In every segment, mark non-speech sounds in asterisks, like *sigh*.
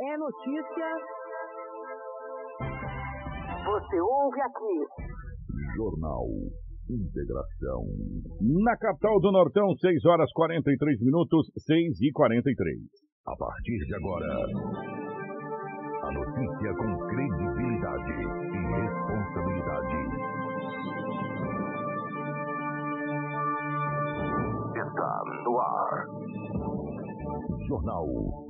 É notícia. Você ouve aqui. Jornal Integração. Na capital do Nortão, 6 horas 43 minutos, 6 e 43. A partir de agora, a notícia com credibilidade e responsabilidade. Está no ar. Jornal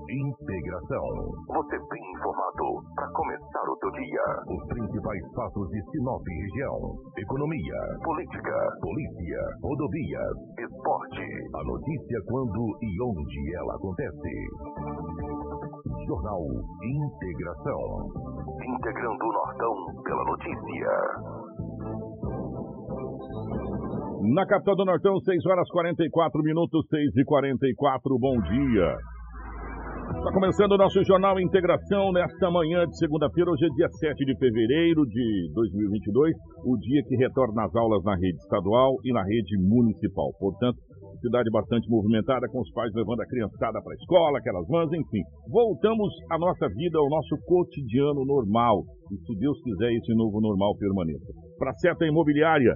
Integração. Você bem informado para começar o seu dia. Os principais fatos de Sinop e região. Economia, política, polícia, rodovias, esporte. A notícia quando e onde ela acontece. Jornal Integração. Integrando o Nortão pela notícia. Na capital do Nortão, 6 horas 44 minutos, 6 e 44. Bom dia. Está começando o nosso Jornal Integração nesta manhã de segunda-feira. Hoje é dia 7 de fevereiro de 2022, o dia que retorna às aulas na rede estadual e na rede municipal. Portanto, cidade bastante movimentada, com os pais levando a criançada para a escola, aquelas mães, enfim. Voltamos à nossa vida, ao nosso cotidiano normal. E se Deus quiser, esse novo normal permaneça. Para a seta imobiliária,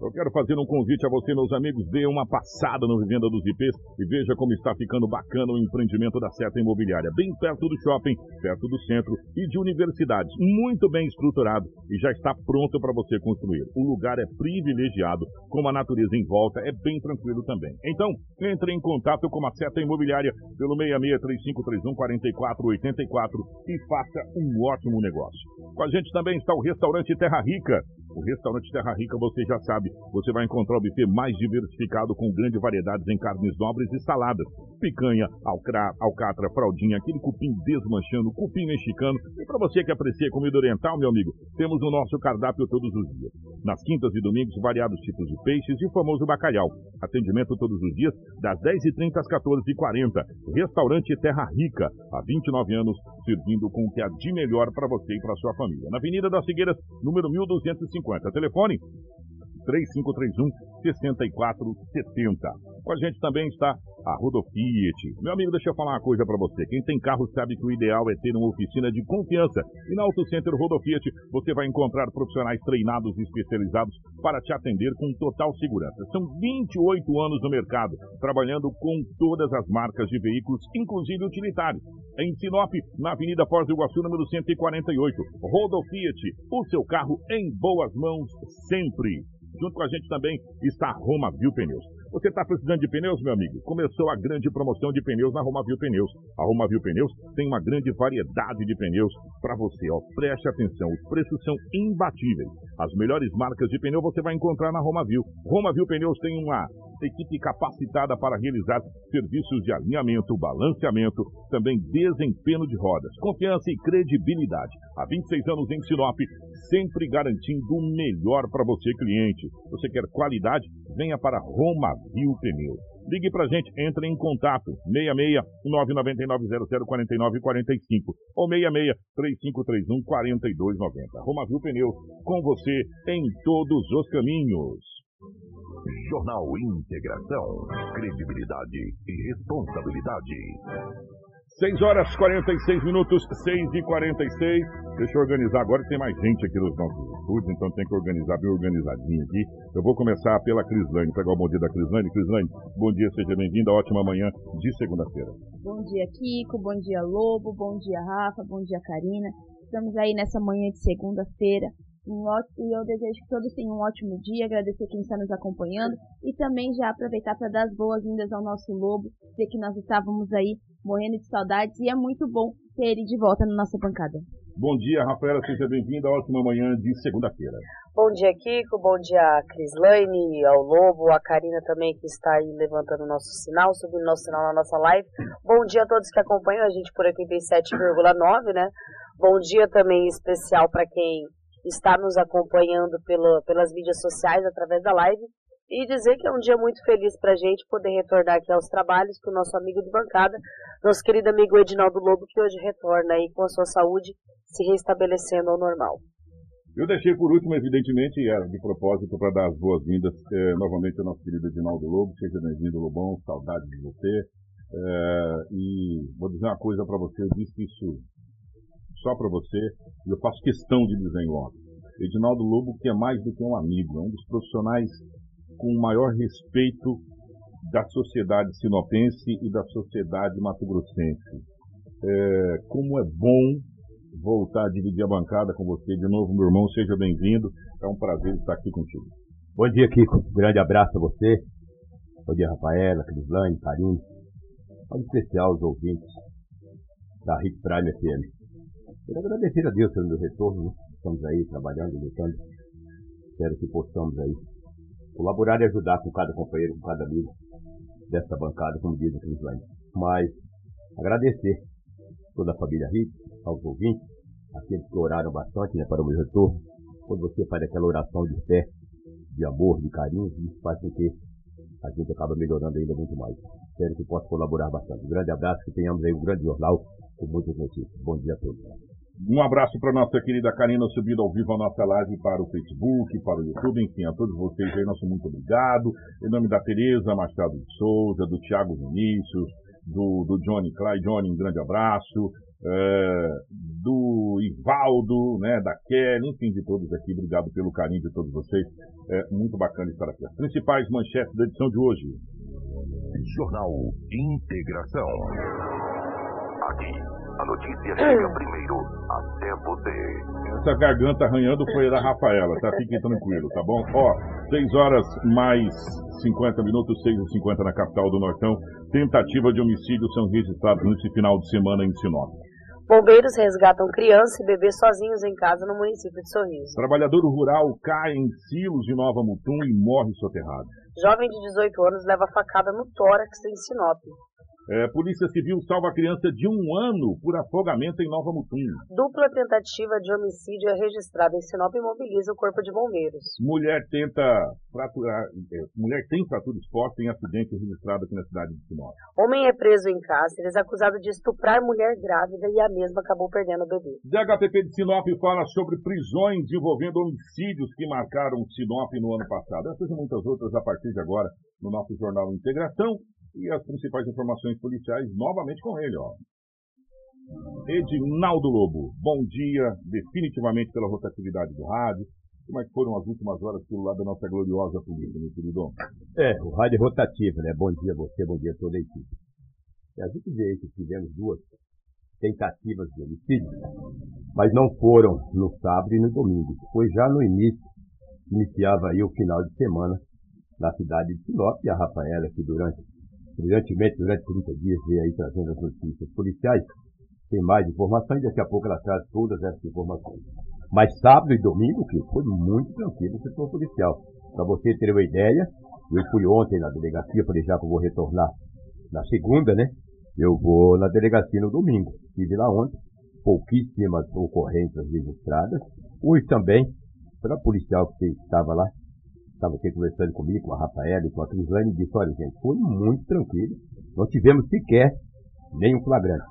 eu quero fazer um convite a você, meus amigos, dê uma passada no Vivenda dos IPs e veja como está ficando bacana o empreendimento da Seta Imobiliária, bem perto do shopping, perto do centro e de universidades, muito bem estruturado e já está pronto para você construir. O lugar é privilegiado, com a natureza em volta, é bem tranquilo também. Então, entre em contato com a Seta Imobiliária pelo 6635314484 e faça um ótimo negócio. Com a gente também está o restaurante Terra Rica. O restaurante Terra Rica, você já sabe, você vai encontrar o buffet mais diversificado com grandes variedades em carnes nobres e saladas. Picanha, alcra, alcatra, fraldinha, aquele cupim desmanchando, cupim mexicano. E para você que aprecia comida oriental, meu amigo, temos o nosso cardápio todos os dias. Nas quintas e domingos, variados tipos de peixes e o famoso bacalhau. Atendimento todos os dias, das 10h30 às 14h40. Restaurante Terra Rica, há 29 anos, servindo com o que há de melhor para você e para sua família. Na Avenida das Figueiras, número 1250. Telefone 3531 6470. Com a gente também está a Rodofiat. Meu amigo, deixa eu falar uma coisa para você. Quem tem carro sabe que o ideal é ter uma oficina de confiança. E na Auto Center Rodofiat você vai encontrar profissionais treinados e especializados para te atender com total segurança. São 28 anos no mercado, trabalhando com todas as marcas de veículos, inclusive utilitários. Em Sinop, na Avenida Foz do Iguaçu, número 148. Rodofiat, o seu carro em boas mãos sempre. Junto com a gente também está Roma Viu Pneus. Você está precisando de pneus, meu amigo? Começou a grande promoção de pneus na Roma Viu Pneus. A Roma Viu Pneus tem uma grande variedade de pneus para você. Ó. Preste atenção, os preços são imbatíveis. As melhores marcas de pneu você vai encontrar na Roma Viu. Roma Viu Pneus tem uma equipe capacitada para realizar serviços de alinhamento, balanceamento, também desempenho de rodas, confiança e credibilidade. Há 26 anos em Sinop, sempre garantindo o melhor para você, cliente. Você quer qualidade? Venha para Roma Viu Pneus. Ligue pra gente, entre em contato 66 999 0049 45 ou 66 3531 4290. Roma Viu Pneus, com você em todos os caminhos. Jornal Integração, credibilidade e responsabilidade. 6 horas 46 minutos, 6 e 46. Deixa eu organizar agora, tem mais gente aqui nos nossos estúdios, então tem que organizar bem organizadinho aqui. Eu vou começar pela Crislane, pegar o bom dia da Crislane. Crislane, bom dia, seja bem-vinda, ótima manhã de segunda-feira. Bom dia, Kiko, bom dia, Lobo, bom dia, Rafa, bom dia, Karina. Estamos aí nessa manhã de segunda-feira, e eu desejo que todos tenham um ótimo dia, agradecer quem está nos acompanhando e também já aproveitar para dar as boas-vindas ao nosso Lobo, dizer que nós estávamos aí morrendo de saudades e é muito bom ter ele de volta na nossa bancada. Bom dia, Rafaela, seja bem-vinda, ótima manhã de segunda-feira. Bom dia, Kiko, bom dia a Crislaine, ao Lobo, a Karina também que está aí levantando o nosso sinal, subindo nosso sinal na nossa live. Bom dia a todos que acompanham a gente por 87,9, né? Bom dia também especial para quem está nos acompanhando pelo, pelas mídias sociais através da live e dizer que é um dia muito feliz para a gente poder retornar aqui aos trabalhos com o nosso amigo de bancada, nosso querido amigo Edinaldo Lobo, que hoje retorna aí com a sua saúde se restabelecendo ao normal. Eu deixei por último, evidentemente, era de propósito para dar as boas-vindas eh, novamente ao nosso querido Edinaldo Lobo. Seja bem-vindo, Lobão, saudade de você. É, e vou dizer uma coisa para você, eu disse isso só para você, e eu faço questão de dizer em logo. Edinaldo Lobo, que é mais do que um amigo, é um dos profissionais com o maior respeito da sociedade sinopense e da sociedade mato-grossense. É, como é bom voltar a dividir a bancada com você de novo, meu irmão. Seja bem-vindo. É um prazer estar aqui contigo. Bom dia, Kiko. Grande abraço a você. Bom dia, Rafaela, Crislane, Carinho. Um especial aos ouvintes da Hit Prime FM. Quero agradecer a Deus pelo retorno. Né? Estamos aí trabalhando, lutando. Espero que possamos aí colaborar e ajudar com cada companheiro, com cada amigo dessa bancada, como diz a Crislane. Mas agradecer toda a família Hit, aos ouvintes, aqueles que oraram bastante né, para o meu retorno. Quando você faz aquela oração de fé, de amor, de carinho, isso faz com que a gente acaba melhorando ainda muito mais. Espero que possa colaborar bastante. Um grande abraço, que tenhamos aí um grande jornal com muitas notícias. Bom dia a todos. Um abraço para nossa querida Karina subindo ao vivo a nossa live para o Facebook, para o YouTube, enfim, a todos vocês aí, nosso muito obrigado. Em nome da Tereza Machado de Souza, do Thiago Vinícius, do, do Johnny Clay. Johnny, um grande abraço é, do Ivaldo, né, da Kelly, enfim, de todos aqui. Obrigado pelo carinho de todos vocês. É muito bacana estar aqui. As principais manchetes da edição de hoje. Jornal Integração. Aqui, a notícia chega primeiro até você. Essa garganta arranhando foi a da Rafaela, tá? Fiquem tranquilo, tá bom? Ó, 6 horas mais 50 minutos, 6 e 50 na capital do Nortão. Tentativa de homicídio são registrados nesse final de semana em Sinop. Bombeiros resgatam criança e bebê sozinhos em casa no município de Sorriso. Trabalhador rural cai em silos de Nova Mutum e morre soterrado. Jovem de 18 anos leva facada no tórax em Sinop. É, Polícia Civil salva criança de um ano por afogamento em Nova Mutum. Dupla tentativa de homicídio é registrada em Sinop e mobiliza o Corpo de Bombeiros. Mulher tenta fraturar, é, mulher tem fratura exposta em acidente registrado aqui na cidade de Sinop. Homem é preso em Cáceres acusado de estuprar mulher grávida e a mesma acabou perdendo o bebê. DHPP de Sinop fala sobre prisões envolvendo homicídios que marcaram Sinop no ano passado. Essas e muitas outras a partir de agora no nosso jornal Integração e as principais informações policiais novamente com ele, ó. Edinaldo Lobo, bom dia, definitivamente pela rotatividade do rádio. Como é que foram as últimas horas pelo lado da nossa gloriosa polícia, meu querido? É, o rádio é rotativo, né? Bom dia a você, bom dia a toda a equipe. E a gente vê que tivemos duas tentativas de homicídio, mas não foram no sábado e no domingo. Foi já no início, iniciava aí o final de semana na cidade de Sinop e a Rafaela, que durante brilhantemente durante 30 dias, veio aí trazendo as notícias policiais. Tem mais informações, daqui a pouco ela traz todas essas informações. Mas sábado e domingo, que foi muito tranquilo o setor policial. Para você ter uma ideia, eu fui ontem na delegacia, falei já que eu vou retornar na segunda, né? Eu vou na delegacia no domingo. Estive lá ontem, pouquíssimas ocorrências registradas. Hoje também, para policial que estava lá, estava aqui conversando comigo, com a Rafaela e com a Crislane, e disse, olha gente, foi muito tranquilo, não tivemos sequer nenhum flagrante.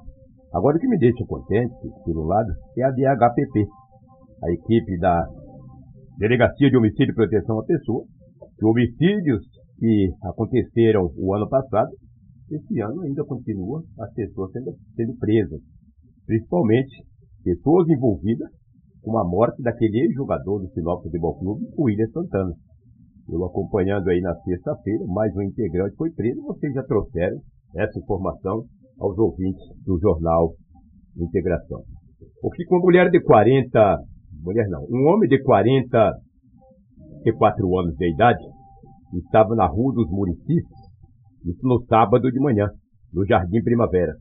Agora o que me deixa contente, por um lado, é a DHPP, a equipe da Delegacia de Homicídio e Proteção à Pessoa, que homicídios que aconteceram o ano passado, esse ano ainda continua as pessoas sendo, sendo presas. Principalmente pessoas envolvidas com a morte daquele ex-jogador do Sinop Futebol Clube, o William Santana. Eu acompanhando aí na sexta-feira, mais um integrante foi preso. Vocês já trouxeram essa informação aos ouvintes do jornal Integração. Porque com uma mulher de 40, mulher não, um homem de 44 anos de idade estava na Rua dos Muricis, isso no sábado de manhã, no Jardim Primavera.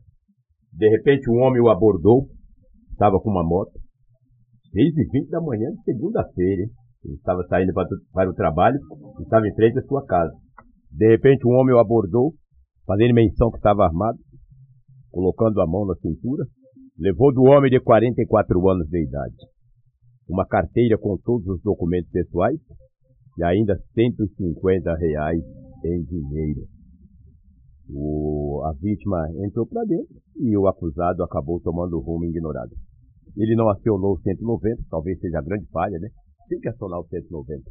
De repente um homem o abordou, estava com uma moto, 6 e 20 da manhã de segunda-feira, estava saindo para o trabalho e estava em frente à sua casa. De repente, um homem o abordou, fazendo menção que estava armado, colocando a mão na cintura, levou do homem de 44 anos de idade uma carteira com todos os documentos pessoais e ainda 150 reais em dinheiro. O, a vítima entrou para dentro e o acusado acabou tomando o rumo ignorado. Ele não acionou o 190, talvez seja a grande falha, né? Tem que acionar o 190.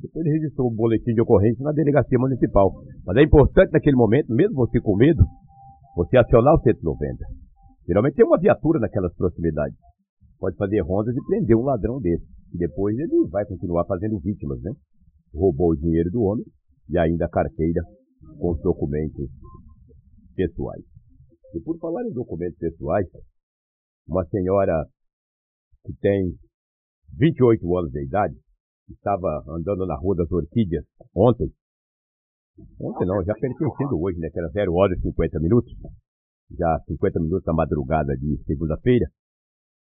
Depois ele registrou o boletim de ocorrência na delegacia municipal. Mas é importante naquele momento, mesmo você com medo, você acionar o 190. Geralmente tem uma viatura naquelas proximidades. Pode fazer rondas e prender um ladrão desse. E depois ele vai continuar fazendo vítimas, né? Roubou o dinheiro do homem e ainda a carteira com os documentos pessoais. E por falar em documentos pessoais, uma senhora que tem 28 anos de idade, estava andando na Rua das Orquídeas ontem. Ontem não, já pertencendo hoje, né? Que era 0 horas e 50 minutos. Já 50 minutos da madrugada de segunda-feira.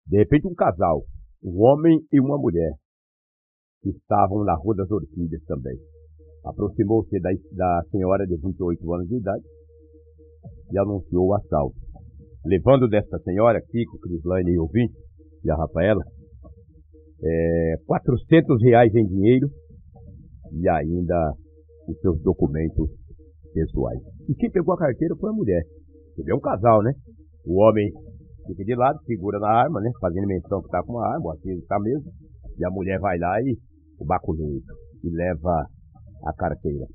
De repente um casal, um homem e uma mulher, estavam na Rua das Orquídeas também. Aproximou-se da, da senhora de 28 anos de idade e anunciou o assalto. Levando desta senhora, Kiko, Crislane e ouvinte, e a Rafaela, é, 400 reais em dinheiro e ainda os seus documentos pessoais. E quem pegou a carteira foi a mulher. Ele é um casal, né? O homem fica de lado, segura na arma, né? Fazendo menção que tá com uma arma, assim tá mesmo. E a mulher vai lá e o baculeiro e leva a carteira.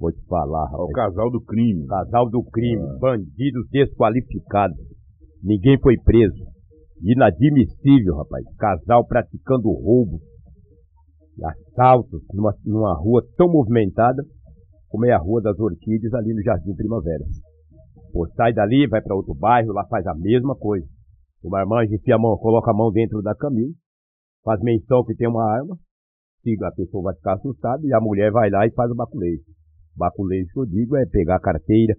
Vou te falar. É o casal do crime. Casal do crime. Bandidos desqualificados. Ninguém foi preso. Inadmissível, rapaz. Casal praticando roubo, assaltos numa, numa rua tão movimentada como é a Rua das Orquídeas ali no Jardim Primavera. Pô, sai dali, vai para outro bairro, lá faz a mesma coisa. O marmanjo enfia a mão, coloca a mão dentro da camisa, faz menção que tem uma arma, a pessoa vai ficar assustada e a mulher vai lá e faz o baculejo. Baculejo que eu digo é pegar a carteira,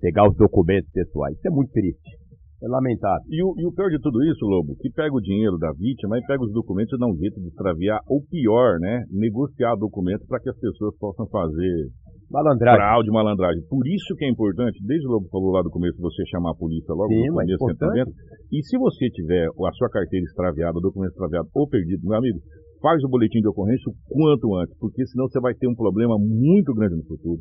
pegar os documentos pessoais. Isso é muito triste. É lamentável. E o, e o pior de tudo isso, Lobo, que pega o dinheiro da vítima e pega os documentos e dá um jeito de extraviar, ou pior, né? Negociar documentos para que as pessoas possam fazer malandragem. fraude, malandragem. Por isso que é importante, desde o Lobo falou lá do começo, você chamar a polícia logo Sim, no começo, dentro. E se você tiver a sua carteira extraviada, o documento extraviado ou perdido, meu amigo, faz o boletim de ocorrência o quanto antes, porque senão você vai ter um problema muito grande no futuro.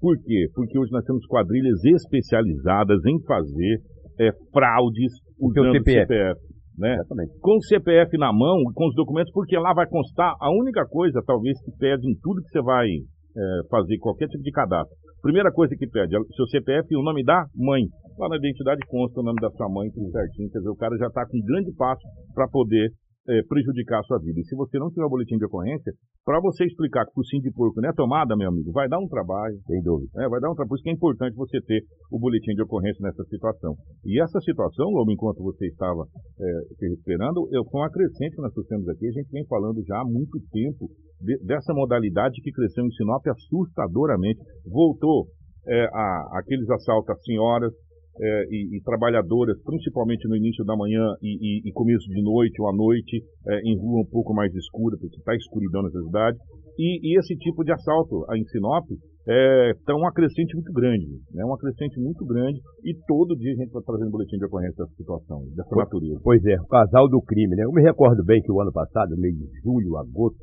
Por quê? Porque hoje nós temos quadrilhas especializadas em fazer é, fraudes usando o CPF. CPF né? Com o CPF na mão, com os documentos, porque lá vai constar a única coisa, talvez, que pede em tudo que você vai é, fazer, qualquer tipo de cadastro. Primeira coisa que pede, é seu CPF e o nome da mãe. Lá na identidade consta o nome da sua mãe, tudo certinho. Quer dizer, o cara já está com um grande passo para poder é, prejudicar a sua vida. E se você não tiver o boletim de ocorrência, para você explicar que o focinho de porco não é tomada, meu amigo, vai dar um trabalho. Sem dúvida. É, vai dar um trabalho. Por isso que é importante você ter o boletim de ocorrência nessa situação. E essa situação, Lobo, enquanto você estava é, se esperando, eu, foi uma crescente que nós trouxemos aqui. A gente vem falando já há muito tempo de, dessa modalidade que cresceu em Sinop assustadoramente. Voltou é, a, aqueles assaltos às senhoras, é, e, e, trabalhadoras, principalmente no início da manhã e, e, e começo de noite ou à noite, é, em rua um pouco mais escura, porque está escuridão nessa cidade. E, esse tipo de assalto em Sinop está é, um acrescente muito grande, né? um acrescente muito grande, e todo dia a gente está trazendo boletim de ocorrência dessa situação, dessa pois, natureza. Pois é, o casal do crime, né? Eu me recordo bem que o ano passado, mês de julho, agosto,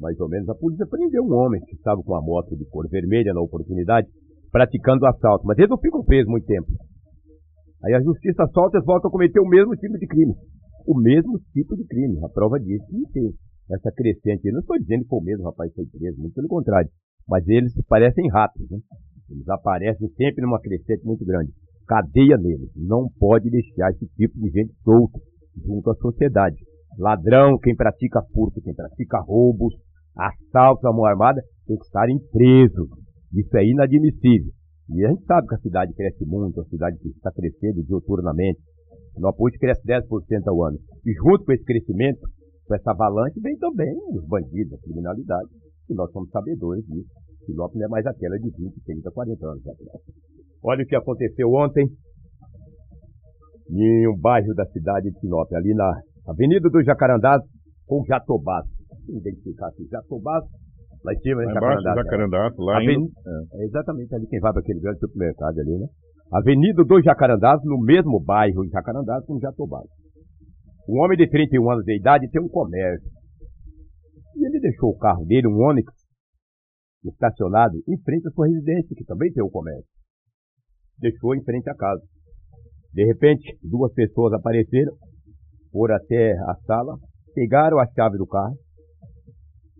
mais ou menos, a polícia prendeu um homem que estava com uma moto de cor vermelha na oportunidade, praticando assalto. Mas eles não ficam presos muito tempo. Aí a justiça solta e eles voltam a cometer o mesmo tipo de crime. O mesmo tipo de crime. A prova disso que tem essa crescente. Eu não estou dizendo que foi o mesmo rapaz que foi preso, muito pelo contrário. Mas eles parecem ratos, né? Eles aparecem sempre numa crescente muito grande. Cadeia neles. Não pode deixar esse tipo de gente solto junto à sociedade. Ladrão, quem pratica furto, quem pratica roubos, assaltos à mão armada, tem que estarem presos. Isso é inadmissível. E a gente sabe que a cidade cresce muito, a cidade está crescendo diuturnamente. No apoio cresce 10% ao ano. E junto com esse crescimento, com essa avalanche, vem também os bandidos, a criminalidade. E nós somos sabedores disso. Sinop não é mais aquela de 20, 30, 40 anos atrás. Olha o que aconteceu ontem em um bairro da cidade de Sinop, ali na Avenida do Jacarandás com Jatobás. Identificar aqui, Jatobás Lá em cima, né? Jacarandá. lá Aven... é. é. exatamente ali quem vai para aquele grande supermercado ali, né? Avenida dos Jacarandás, no mesmo bairro em Jacarandás com Jatobá. Um homem de 31 anos de idade tem um comércio. E ele deixou o carro dele, um Onix, estacionado em frente à sua residência, que também tem um comércio. Deixou em frente à casa. De repente, duas pessoas apareceram, foram até a sala, pegaram a chave do carro,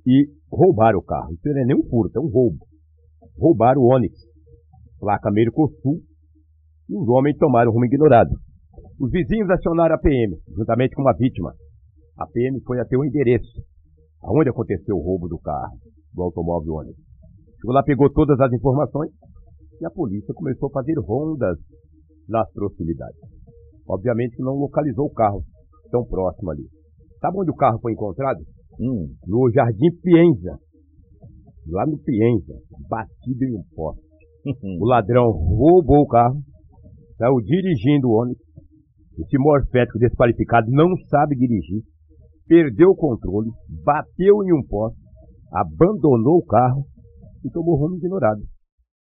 e roubaram o carro. Isso não é nem um furto, é um roubo. Roubaram o Onix, placa Mercosul, e os homens tomaram rumo ignorado. Os vizinhos acionaram a PM, juntamente com uma vítima. A PM foi até o endereço, aonde aconteceu o roubo do carro, do automóvel ônibus. Chegou lá, pegou todas as informações e a polícia começou a fazer rondas nas proximidades. Obviamente não localizou o carro tão próximo ali. Sabe onde o carro foi encontrado? Hum, no Jardim Pienza. Lá no Pienza, batido em um poste. *laughs* o ladrão roubou o carro, saiu dirigindo o ônibus. Esse morfético desqualificado não sabe dirigir, perdeu o controle, bateu em um poste, abandonou o carro e tomou rumo ignorado.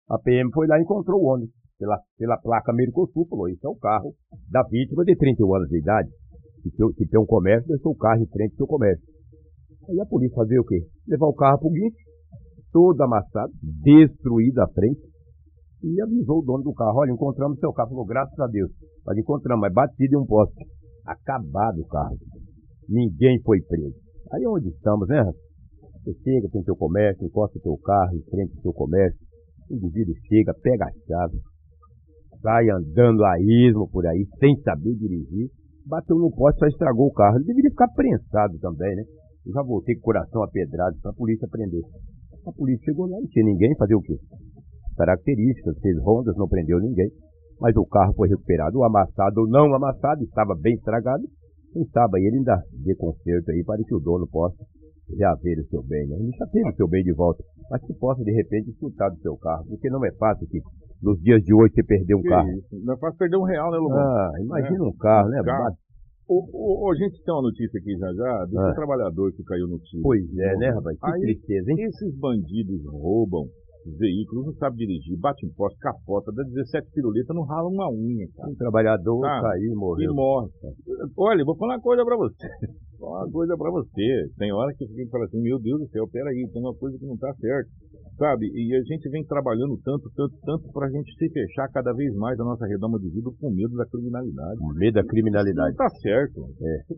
A PM foi lá e encontrou o ônibus pela, pela placa Mercosul, falou, esse é o carro da vítima de 31 anos de idade, que tem, um comércio, deixou o carro em frente ao seu comércio. Aí a polícia fazia o quê? Levar o carro para o guincho, todo amassado, destruído à frente, e avisou o dono do carro, olha, encontramos seu carro. Falou, graças a Deus. Mas encontramos, mas batido em um poste. Acabado o carro. Ninguém foi preso. Aí é onde estamos, né? Você chega, tem seu comércio, encosta o seu carro em frente seu comércio. O indivíduo chega, pega a chave, sai andando a ismo por aí, sem saber dirigir. Bateu no poste, só estragou o carro. Ele deveria ficar prensado também, né? Eu já voltei com o coração apedrado para a polícia prender. A polícia chegou lá, não tinha ninguém, fazer o quê? Características, fez rondas, não prendeu ninguém. Mas o carro foi recuperado, o amassado ou não amassado, estava bem estragado. Quem sabe ele ainda dê conserto aí para que o dono possa já ver o seu bem, né? Ele já teve o seu bem de volta, mas que possa de repente disfrutar do seu carro, porque não é fácil que nos dias de hoje você perder um Que carro. isso? Não é fácil perder um real, né, Lobão? Ah, imagina um carro, né? Um carro. Ô, ô, a gente tem uma notícia aqui já já do Ah. trabalhador que caiu no tiro. Pois é, né, rapaz? Que Aí, tristeza, hein? Esses bandidos roubam veículos, não sabem dirigir, bate em poste, capota, dá 17 piruletas, não rala uma unha, cara. Um trabalhador Tá. caiu e E morreu. morre. Olha, vou falar uma coisa pra você. *laughs* Vou falar uma coisa pra você. Tem hora que você fala assim, meu Deus do céu, peraí, tem uma coisa que não tá certo. Sabe? E a gente vem trabalhando tanto, tanto, tanto pra gente se fechar cada vez mais a nossa redoma de vida com medo da criminalidade. O medo da Isso criminalidade. não tá certo. É.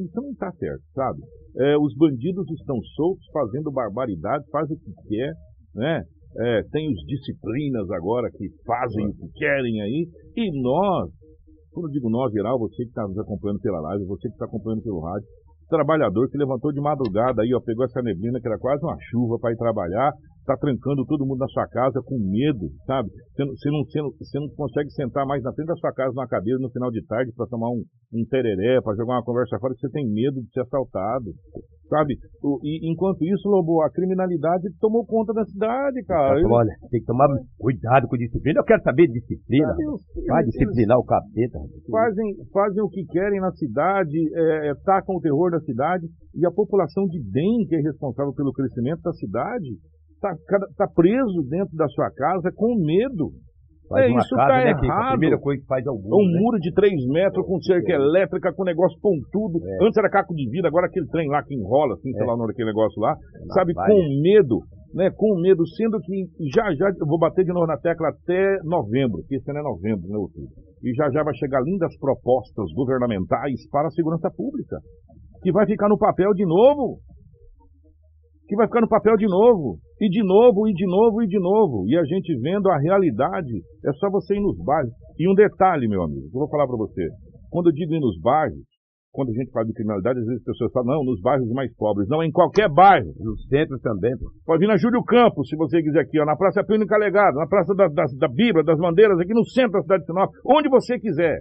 Isso não tá certo, sabe? É, os bandidos estão soltos, fazendo barbaridade, fazem o que quer, né? É, tem os disciplinas agora que fazem o que querem aí. E nós, quando eu digo nós, geral, você que está nos acompanhando pela live, você que está acompanhando pelo rádio, trabalhador que levantou de madrugada aí, ó, pegou essa neblina que era quase uma chuva para ir trabalhar, tá trancando todo mundo na sua casa com medo, sabe? Você não, você não, você não, consegue sentar mais na frente da sua casa numa cadeira no final de tarde para tomar um, um tereré, para jogar uma conversa fora, você tem medo de ser assaltado, sabe? E enquanto isso, Lobo, a criminalidade tomou conta da cidade, cara. Falou, olha, tem que tomar cuidado com disciplina. Eu quero saber de disciplina. Vai disciplinar o capeta. fazem, fazem o que querem na cidade, é, tacam o terror da cidade, e a população de bem, que é responsável pelo crescimento da cidade, está preso dentro da sua casa com medo. Faz é, isso casa, tá né, que a errado. primeira coisa que faz é o É muro, um né? muro de 3 metros com cerca elétrica, com negócio pontudo. É. Antes era caco de vidro, agora aquele trem lá que enrola, assim, sei É. lá o nome daquele negócio lá. Lá sabe, vai. com medo, né? Com medo, sendo que já já, eu vou bater de novo na tecla até novembro, que esse ano é novembro, né, outubro. E já já vai chegar lindas propostas governamentais para a segurança pública, que vai ficar no papel de novo. Que vai ficar no papel de novo, e de novo, e de novo, e de novo. E a gente vendo a realidade, é só você ir nos bairros. E um detalhe, meu amigo, que eu vou falar para você. Quando eu digo ir nos bairros, quando a gente fala de criminalidade, às vezes as pessoas falam, não, nos bairros mais pobres. Não, em qualquer bairro. No centro também. Pode vir na Júlio Campos, se você quiser aqui, ó, na Praça Pino Calegado, na Praça da, da, da Bíblia, das Bandeiras, aqui no centro da cidade de Sinop, onde você quiser.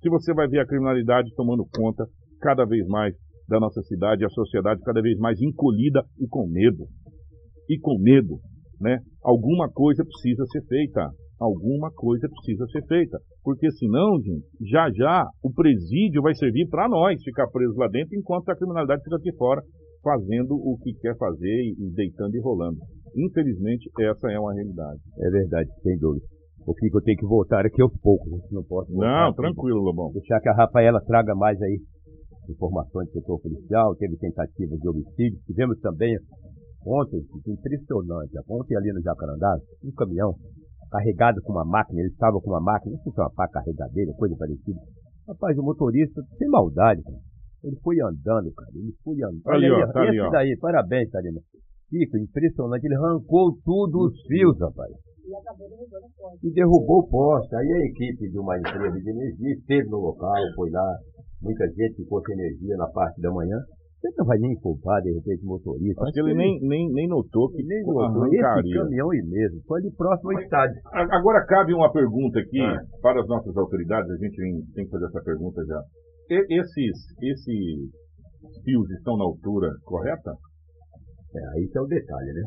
Que você vai ver a criminalidade tomando conta cada vez mais da nossa cidade, a sociedade cada vez mais encolhida e com medo. E com medo, né? Alguma coisa precisa ser feita. Alguma coisa precisa ser feita. Porque senão, gente, já já o presídio vai servir para nós ficar presos lá dentro, enquanto a criminalidade fica aqui fora, fazendo o que quer fazer e, deitando e rolando. Infelizmente, essa é uma realidade. É verdade, sem dúvida. O que eu tenho que voltar aqui aos poucos, não posso Não, aqui. tranquilo, Lobão. Deixar que a Rafaela traga mais aí informações do setor policial, teve tentativa de homicídio, tivemos também ontem, impressionante, ontem ali no Jacarandá, um caminhão carregado com uma máquina, ele estava com uma máquina, não sei se é uma pá carregadeira, coisa parecida. Rapaz, o motorista, sem maldade, cara, ele foi andando, cara, ele foi andando. Ali, Olha ó, tá ali, esse ó. daí, parabéns, Tarina. Fica impressionante, ele arrancou tudo os fios, rapaz. E derrubou o poste. Aí a equipe de uma empresa de energia esteve no local, foi lá. Muita gente ficou sem energia na parte da manhã. Você não vai nem culpar, de repente, o motorista. Acho que ele nem, nem, nem notou que nem notou. Esse caminhão mesmo, foi de próximo ao estádio. Agora cabe uma pergunta aqui ah. para as nossas autoridades, a gente tem que fazer essa pergunta já. Esses, esses fios estão na altura correta? É, aí que é o detalhe, né?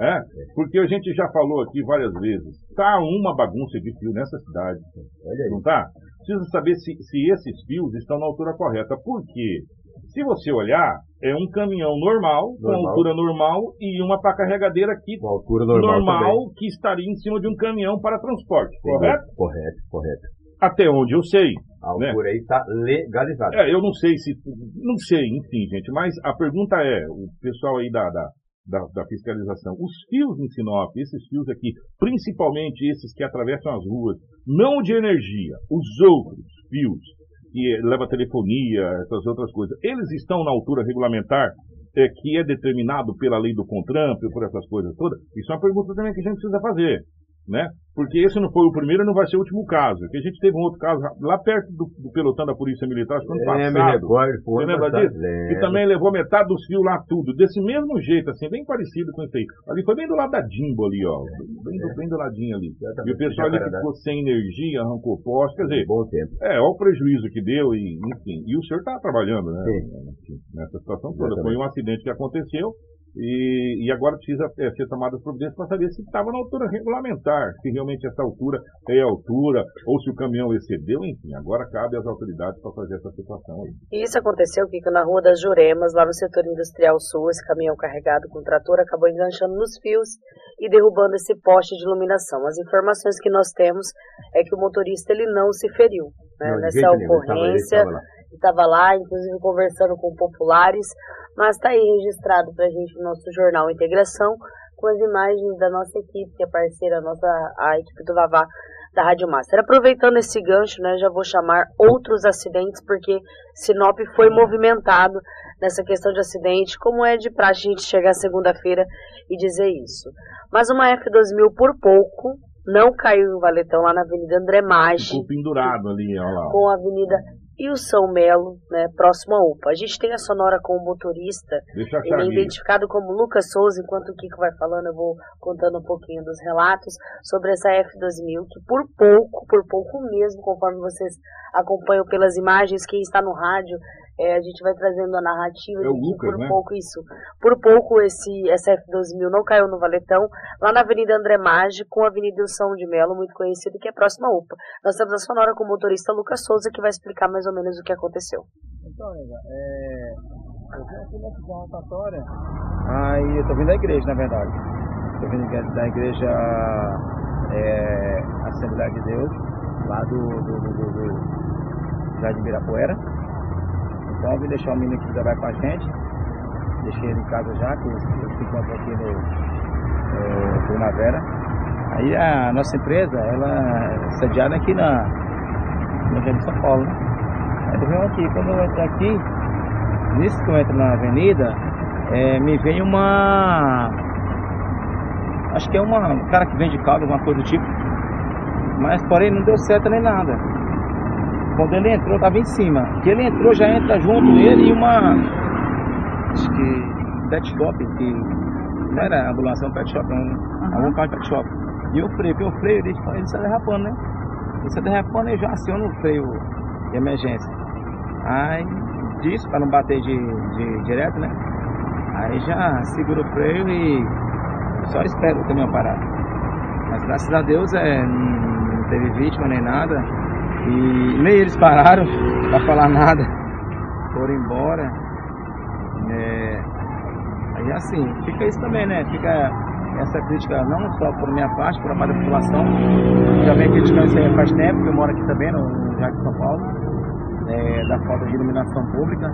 É, porque a gente já falou aqui várias vezes. Tá uma bagunça de fio nessa cidade. Olha aí. Não tá? Precisa saber se, se esses fios estão na altura correta. Por quê? Se você olhar, é um caminhão normal, normal. com altura normal, e uma para carregadeira aqui com altura normal, normal que estaria em cima de um caminhão para transporte, correto? Correto, correto. Até onde eu sei. A altura né? aí está legalizada. É, eu não sei se. Não sei, enfim, gente, mas a pergunta é: o pessoal aí da, da, da, da fiscalização, os fios em Sinop, esses fios aqui, principalmente esses que atravessam as ruas, não de energia, os outros fios que leva telefonia, essas outras coisas, eles estão na altura regulamentar é, que é determinado pela lei do Contramp, por essas coisas todas? Isso é uma pergunta também que a gente precisa fazer né? Porque esse não foi o primeiro e não vai ser o último caso. Que a gente teve um outro caso lá perto do, do pelotão da Polícia Militar, acho que ano passado. Me recordo, foi Você lembra disso? Que também levou metade dos fios lá tudo. Desse mesmo jeito, assim, bem parecido com isso aí. Ali foi bem do lado da Jimbo ali, ó. Bem, do, bem do ladinho ali. E o pessoal ali ficou sem energia, arrancou poste. Quer dizer, bom tempo. É, olha o prejuízo que deu e, enfim. E o senhor estava trabalhando, né? Sim. Nessa situação toda. Foi um acidente que aconteceu. E, e, agora precisa é, ser tomadas providências para saber se estava na altura regulamentar, se realmente essa altura é a altura, ou se o caminhão excedeu, enfim, agora cabe às autoridades para fazer essa situação aí. E isso aconteceu, Kiko, na Rua das Juremas, lá no setor industrial sul, esse caminhão carregado com trator acabou enganchando nos fios e derrubando esse poste de iluminação. As informações que nós temos é que o motorista ele não se feriu né, não, nessa ocorrência. Nenhum, estava lá, inclusive conversando com populares, mas está aí registrado para a gente no nosso jornal Integração, com as imagens da nossa equipe, que é parceira, a, nossa, a equipe do Vavá da Rádio Master. Aproveitando esse gancho, né, já vou chamar outros acidentes, porque Sinop foi movimentado nessa questão de acidente, como é de praxe a gente chegar segunda-feira e dizer isso. Mas uma F2000 por pouco não caiu em Valetão lá na Avenida André Maggi. Ficou pendurado ali, olha lá. Com a Avenida e o São Melo, né, próximo à UPA. A gente tem a sonora com o motorista, ele é identificado como Lucas Souza, enquanto o Kiko vai falando, eu vou contando um pouquinho dos relatos sobre essa F2000, que por pouco, por pouco mesmo, conforme vocês acompanham pelas imagens, quem está no rádio é, a gente vai trazendo a narrativa é de que Lucas, por né? pouco isso, por pouco esse SF2000 não caiu no Valetão, lá na Avenida André Maggi, com a Avenida São de Melo, muito conhecido, que é próxima à UPA. Nós temos a sonora com o motorista Lucas Souza, que vai explicar mais ou menos o que aconteceu. Então, Eva, é, eu vim aqui nessa rotatória, aí eu tô vindo da igreja, na verdade. Tô vindo da igreja é, Assembleia de Deus, lá do, do, do, do, do Jardim Birapuera. Então eu vim deixar o menino que trabalha com a gente. Deixei ele em casa já, que ele se encontra aqui no, no Primavera. Aí a nossa empresa, ela é sediada aqui na, Rio de São Paulo, né? Aí eu venho aqui, quando eu entro aqui, nisso que eu entro na avenida, é, me vem uma. Acho que é uma, um cara que vende caldo, alguma coisa do tipo. Mas porém não deu certo nem nada. Quando ele entrou, estava em cima. Que ele entrou, já entra junto ele e uma. Acho que. Pet shop, que. Não era ambulância, é um pet shop, é um, uhum. algum carro de pet shop. E eu freio, porque o freio ele, ele está derrapando, né? Ele está derrapando e já aciona o freio de emergência. Aí, disso, para não bater de, de direto, né? Aí já segura o freio e só espera o caminhão parar. Mas graças a Deus é, não teve vítima nem nada. E nem eles pararam *laughs* para falar nada. Foram embora. É, aí assim, fica isso também, né? Fica essa crítica não só por minha parte, por parte da população. Já vem criticando isso aí faz tempo, que eu moro aqui também, no Jardim São Paulo, é, da falta de iluminação pública.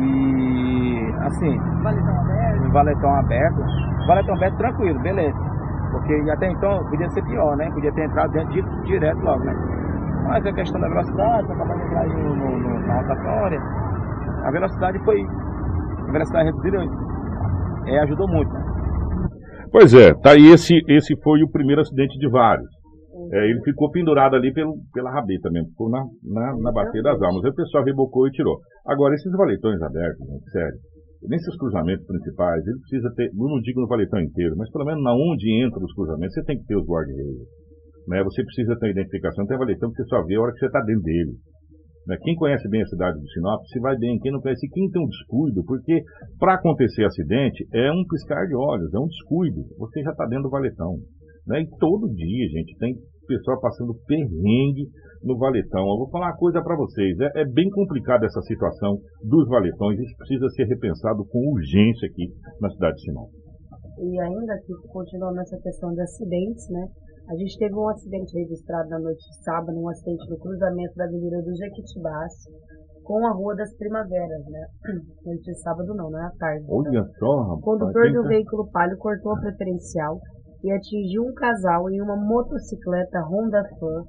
E assim, valetão aberto. Valetão aberto. Valetão aberto tranquilo, beleza. Porque até então podia ser pior, né? Podia ter entrado dentro de, direto logo, né? Mas a questão da velocidade, acabando de entrar aí no, no, na rotatória, a velocidade foi. A velocidade reduzida é, ajudou muito. Né? Pois é, tá aí esse, esse foi o primeiro acidente de vários. É, ele ficou pendurado ali pelo, pela rabeta mesmo, ficou na, na, na das almas. Aí o pessoal rebocou e tirou. Agora, esses valetões abertos, gente, sério, nesses cruzamentos principais, ele precisa ter, não digo no valetão inteiro, mas pelo menos na onde entra os cruzamentos, você tem que ter os guarda-reis. Né? Você precisa ter identificação, tem valetão que você só vê a hora que você está dentro dele. Né? Quem conhece bem a cidade do Sinop, se vai bem. Quem não conhece, quem tem um descuido, porque para acontecer acidente é um piscar de olhos, é um descuido. Você já está dentro do valetão. Né? E todo dia, gente, tem pessoal passando perrengue no valetão. Eu vou falar uma coisa para vocês. É, é, bem complicada essa situação dos valetões. Isso precisa ser repensado com urgência aqui na cidade de Sinop. E ainda que continuando nessa questão de acidentes, né? A gente teve um acidente registrado na noite de sábado, um acidente no cruzamento da Avenida do Jequitibás com a Rua das Primaveras, né? *clears throat* Noite de sábado não, não é à tarde. Olha né? só, rapaz. O condutor do veículo palio cortou a preferencial e atingiu um casal em uma motocicleta Honda Fan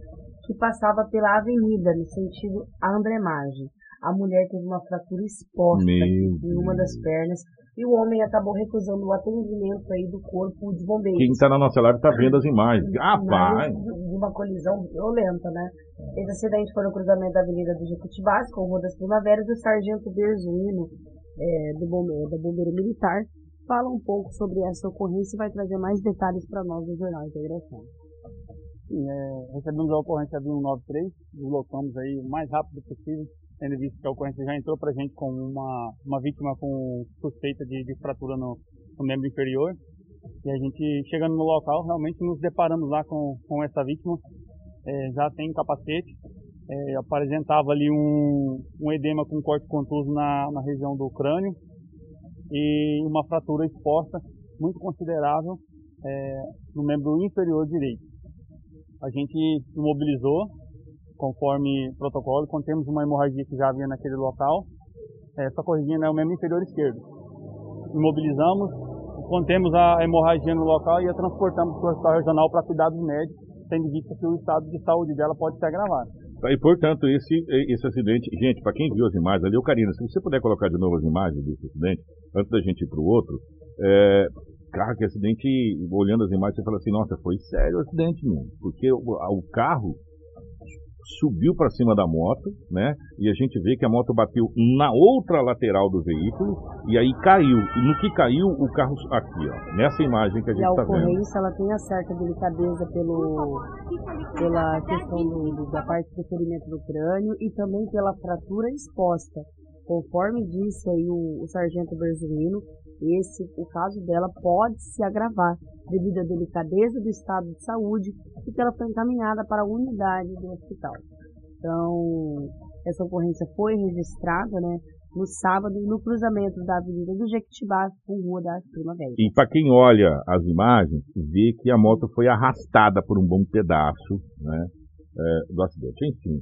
que passava pela avenida no sentido Andremagem. A mulher teve uma fratura exposta Meu em uma das pernas e o homem acabou recusando o atendimento aí do corpo de bombeiros. Quem está na nossa live está vendo as imagens. Rapaz! De uma colisão violenta, né? Esse acidente foi no cruzamento da Avenida do Jequitibás com a Rua das Primaveras e o sargento Berzuino, é, do bombeiro, da Bombeiro Militar, fala um pouco sobre essa ocorrência e vai trazer mais detalhes para nós no Jornal Integração. Sim, é, recebemos a ocorrência do 193, deslocamos aí o mais rápido possível, tendo visto que a ocorrência já entrou para a gente com uma, uma vítima com suspeita de, de fratura no, no, membro inferior. E a gente, chegando no local, realmente nos deparamos lá com, com essa vítima, é, já tem capacete, é, apresentava ali um, um edema com corte contuso na, na região do crânio e uma fratura exposta muito considerável é, no membro inferior direito. A gente imobilizou conforme protocolo, quando temos uma hemorragia que já havia naquele local, é, só corrigindo é o membro inferior esquerdo. Imobilizamos, contemos a hemorragia no local e a transportamos para o hospital regional para cuidados médicos, tendo visto que o estado de saúde dela pode se agravar. E, portanto, esse, esse acidente, gente, para quem viu as imagens ali, o Karina, se você puder colocar de novo as imagens desse acidente, antes da gente ir para o outro, é, cara, que acidente, olhando as imagens, você fala assim, nossa, foi sério o acidente, mesmo, porque o, o carro subiu para cima da moto, né? E a gente vê que a moto bateu na outra lateral do veículo e aí caiu. E no que caiu, o carro aqui, ó, nessa imagem que a gente está vendo. E a ocorrência, ela tem a certa delicadeza pelo, pela questão do, da parte do ferimento do crânio e também pela fratura exposta. Conforme disse aí o, o sargento Berzolino, esse, o caso dela pode se agravar devido à delicadeza do estado de saúde e que ela foi encaminhada para a unidade do hospital. Então, essa ocorrência foi registrada, né, no sábado, no cruzamento da Avenida do Jequitibá com Rua da Primavera. E para quem olha as imagens, vê que a moto foi arrastada por um bom pedaço né, é, do acidente. Enfim,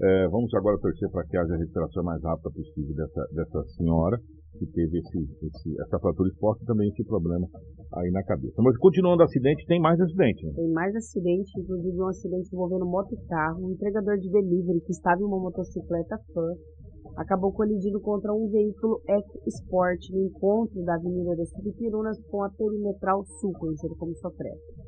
é, vamos agora torcer para que haja a recuperação mais rápida possível dessa, dessa senhora que teve esse, esse, essa fratura exposta e também esse problema aí na cabeça. Mas continuando o acidente, tem mais acidente. Né? Tem mais acidente, inclusive um acidente envolvendo moto e carro. Um entregador de delivery que estava em uma motocicleta fã acabou colidindo contra um veículo Sport no encontro da Avenida das Tripirunas com a Perimetral Sul, conhecida como Sofreta.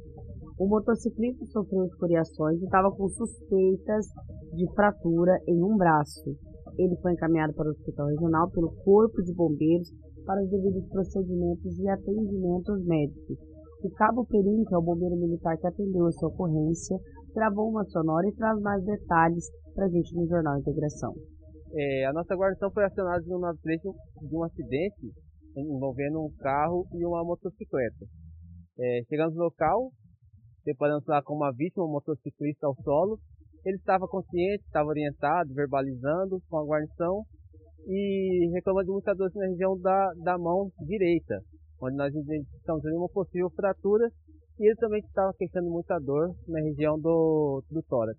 O motociclista sofreu escoriações e estava com suspeitas de fratura em um braço. Ele foi encaminhado para o hospital regional pelo Corpo de Bombeiros para os devidos procedimentos e atendimentos médicos. O cabo Perim, que é o bombeiro militar que atendeu a sua ocorrência, gravou uma sonora e traz mais detalhes para a gente no Jornal Integração. É, a nossa guarnição foi acionada de um, de um acidente envolvendo um carro e uma motocicleta. É, chegamos no local, deparamos lá com uma vítima, um motociclista ao solo, ele estava consciente, estava orientado, verbalizando com a guarnição e reclamando de muita dor na região da, da mão direita, onde nós identificamos uma possível fratura e ele também estava queixando muita dor na região do, do tórax.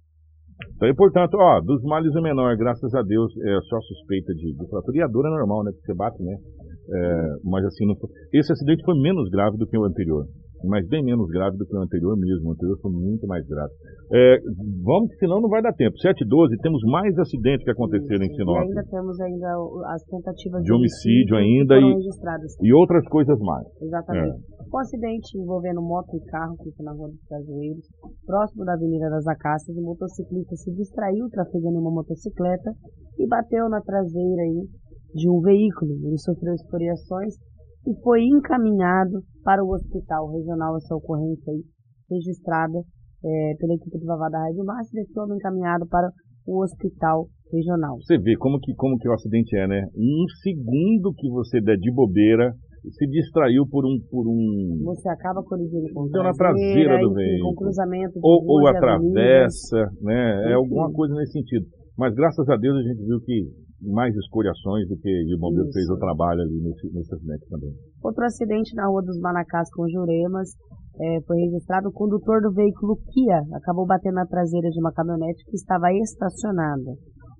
Então, e, portanto, ó, dos males o menor, graças a Deus, é só suspeita de, de fratura. E a dor é normal, né? Que você bate, né? É, mas assim, não, esse acidente foi menos grave do que o anterior. Mas bem menos grave do que o anterior mesmo. O anterior foi muito mais grave. É, vamos, senão não vai dar tempo. 7 e 12, temos mais acidentes que aconteceram em Sinop. E ainda temos ainda as tentativas De homicídio ainda que foram e-. E outras coisas mais. Exatamente. Um acidente envolvendo moto e carro que foi na Rua dos Cajueiros, próximo da Avenida das Acácias, o motociclista se distraiu trafegando uma motocicleta e bateu na traseira aí de um veículo. Ele sofreu escoriações e foi encaminhado para o hospital regional, essa ocorrência aí, registrada eh, pela equipe de Vavá da Rádio Márcia, e foi encaminhado para o hospital regional. Você vê como que, como que o acidente é, né? Um segundo que você der de bobeira, se distraiu por um. Por um Você acaba colidindo com Deu na traseira do veículo. com cruzamento de ou, ou atravessa, né? É alguma coisa nesse sentido. Mas graças a Deus a gente viu que mais escoriações do que o bombeiro fez o trabalho ali nesse, nesse acidente também. Outro acidente na Rua dos Manacás com Juremas eh, foi registrado. O condutor do veículo Kia acabou batendo na traseira de uma caminhonete que estava estacionada.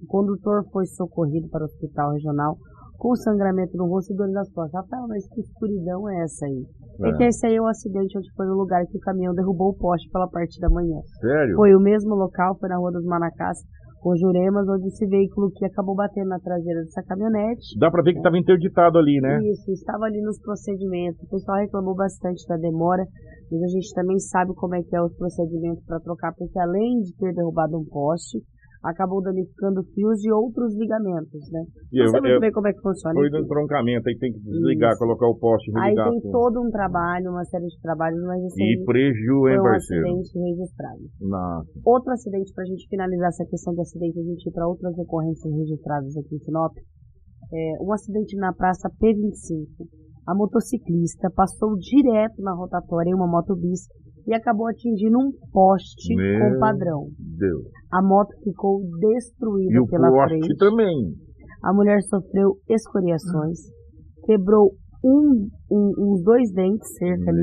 O condutor foi socorrido para o hospital regional com sangramento no rosto e dor nas costas. Rafael, mas que escuridão é essa aí? É. que esse aí é o acidente onde foi o lugar que o caminhão derrubou o poste pela parte da manhã. Sério? Foi o mesmo local, foi na Rua dos Manacás com Juremas, onde esse veículo que acabou batendo na traseira dessa caminhonete. Dá pra ver que estava interditado ali, né? Isso, estava ali nos procedimentos. O pessoal reclamou bastante da demora, mas a gente também sabe como é que é os procedimentos para trocar, porque além de ter derrubado um poste, acabou danificando fios e outros ligamentos, né? E Não eu- muito bem como é que funciona. Foi enfim. no entroncamento, aí tem que desligar, Isso. colocar o poste, Aí religar. tem todo um trabalho, uma série de trabalhos, mas esse E aí preju, foi hein, um parceiro? acidente registrado. Nossa. Outro acidente, para a gente finalizar essa questão de acidente, a gente ir para outras ocorrências registradas aqui em Sinop. É, um acidente na praça P25. A motociclista passou direto na rotatória em uma moto bis e acabou atingindo um poste Meu com padrão. Deus. A moto ficou destruída E o pela poste frente. também. A mulher sofreu escoriações, quebrou um, um- uns dois dentes cerca ali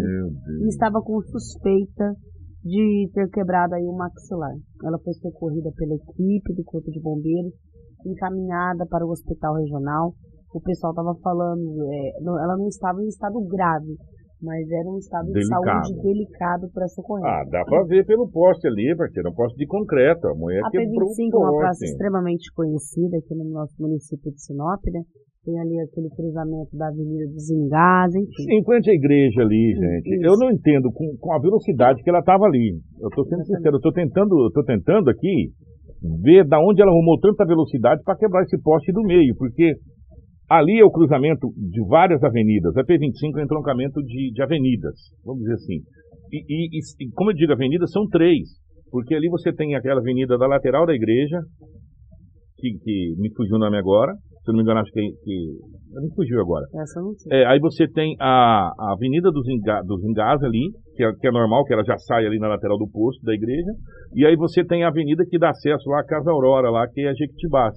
e estava com suspeita de ter quebrado aí o maxilar. Ela foi socorrida pela equipe do Corpo de Bombeiros, encaminhada para o hospital regional. O pessoal estava falando, é, não- ela não estava em estado grave, mas era um estado Delicado. de saúde delicado para socorrer. Ah, dá pra ver pelo poste ali, parceiro. É um poste de concreto. A mulher a quebrou P25 o é uma praça extremamente conhecida aqui no nosso município de Sinop, né? Tem ali aquele cruzamento da Avenida dos Engás, enfim. Em frente à igreja ali, gente. Isso. Eu não entendo com, com a velocidade que ela estava ali. Eu tô sendo sincero, eu tô tentando, eu tô tentando aqui ver da onde ela arrumou tanta velocidade para quebrar esse poste do meio, porque ali é o cruzamento de várias avenidas. A P25 é um entroncamento de, de avenidas, vamos dizer assim. E, e- e- como eu digo, avenidas são três, porque ali você tem aquela avenida da lateral da igreja, que, que me fugiu o nome agora, se não me engano, acho que, que me fugiu agora. Essa eu não sei. É, aí você tem a, a Avenida dos, Enga, dos Engás ali, que é, que é normal, que ela já sai ali na lateral do posto da igreja. E aí você tem a avenida que dá acesso lá à Casa Aurora, lá, que é Jequitibás.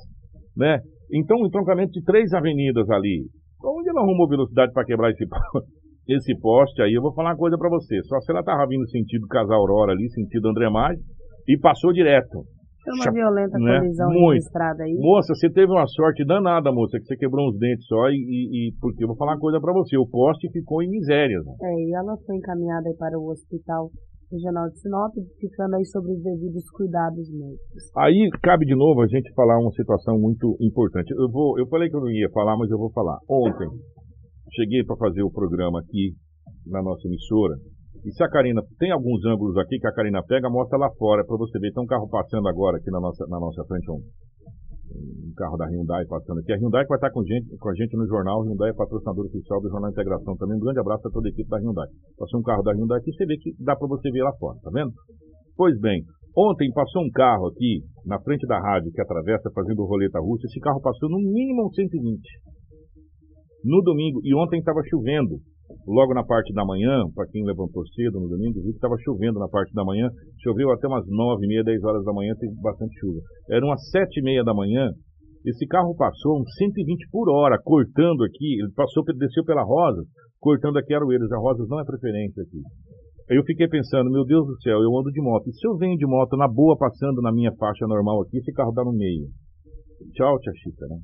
Né? Então, um entroncamento de três avenidas ali. Onde ela arrumou velocidade para quebrar esse, *laughs* esse poste aí? Eu vou falar uma coisa para você. Só se ela tava vindo sentido Casa Aurora ali, sentido André Maggi, e passou direto. Foi uma violenta né? colisão Muito. registrada aí. Moça, você teve uma sorte danada, moça, que você quebrou uns dentes só e, e- e- porque eu vou falar uma coisa pra você, o poste ficou em miséria. né? É, e ela foi encaminhada aí para o Hospital Regional de Sinop, ficando aí sobre os devidos cuidados médicos. Aí cabe de novo a gente falar uma situação muito importante. Eu vou, eu falei que eu não ia falar, mas eu vou falar. Ontem cheguei para fazer o programa aqui na nossa emissora. E se a Karina tem alguns ângulos aqui que a Karina pega, mostra lá fora para você ver. Tem um carro passando agora aqui na nossa, na nossa frente, um, um carro da Hyundai passando aqui. A Hyundai que vai estar com, gente, com a gente no jornal. A Hyundai é patrocinador oficial do Jornal Integração também. Um grande abraço a toda a equipe da Hyundai. Passou um carro da Hyundai aqui, você vê que dá para você ver lá fora, tá vendo? Pois bem, ontem passou um carro aqui na frente da rádio que atravessa fazendo roleta russa. Esse carro passou no mínimo uns 120. No domingo, e ontem estava chovendo. Logo na parte da manhã, para quem levantou cedo no domingo, viu que estava chovendo na parte da manhã. Choveu até umas 9 e meia, 10 horas da manhã, teve bastante chuva. Era umas 7 e meia da manhã. Esse carro passou uns 120 por hora, cortando aqui. Ele passou, desceu pela Rosa, cortando aqui Aroeiras. A Rosas não é preferência aqui. Eu fiquei pensando, meu Deus do céu, eu ando de moto. E se eu venho de moto na boa, passando na minha faixa normal aqui, esse carro dá no meio? Tchau, tia Chica, né?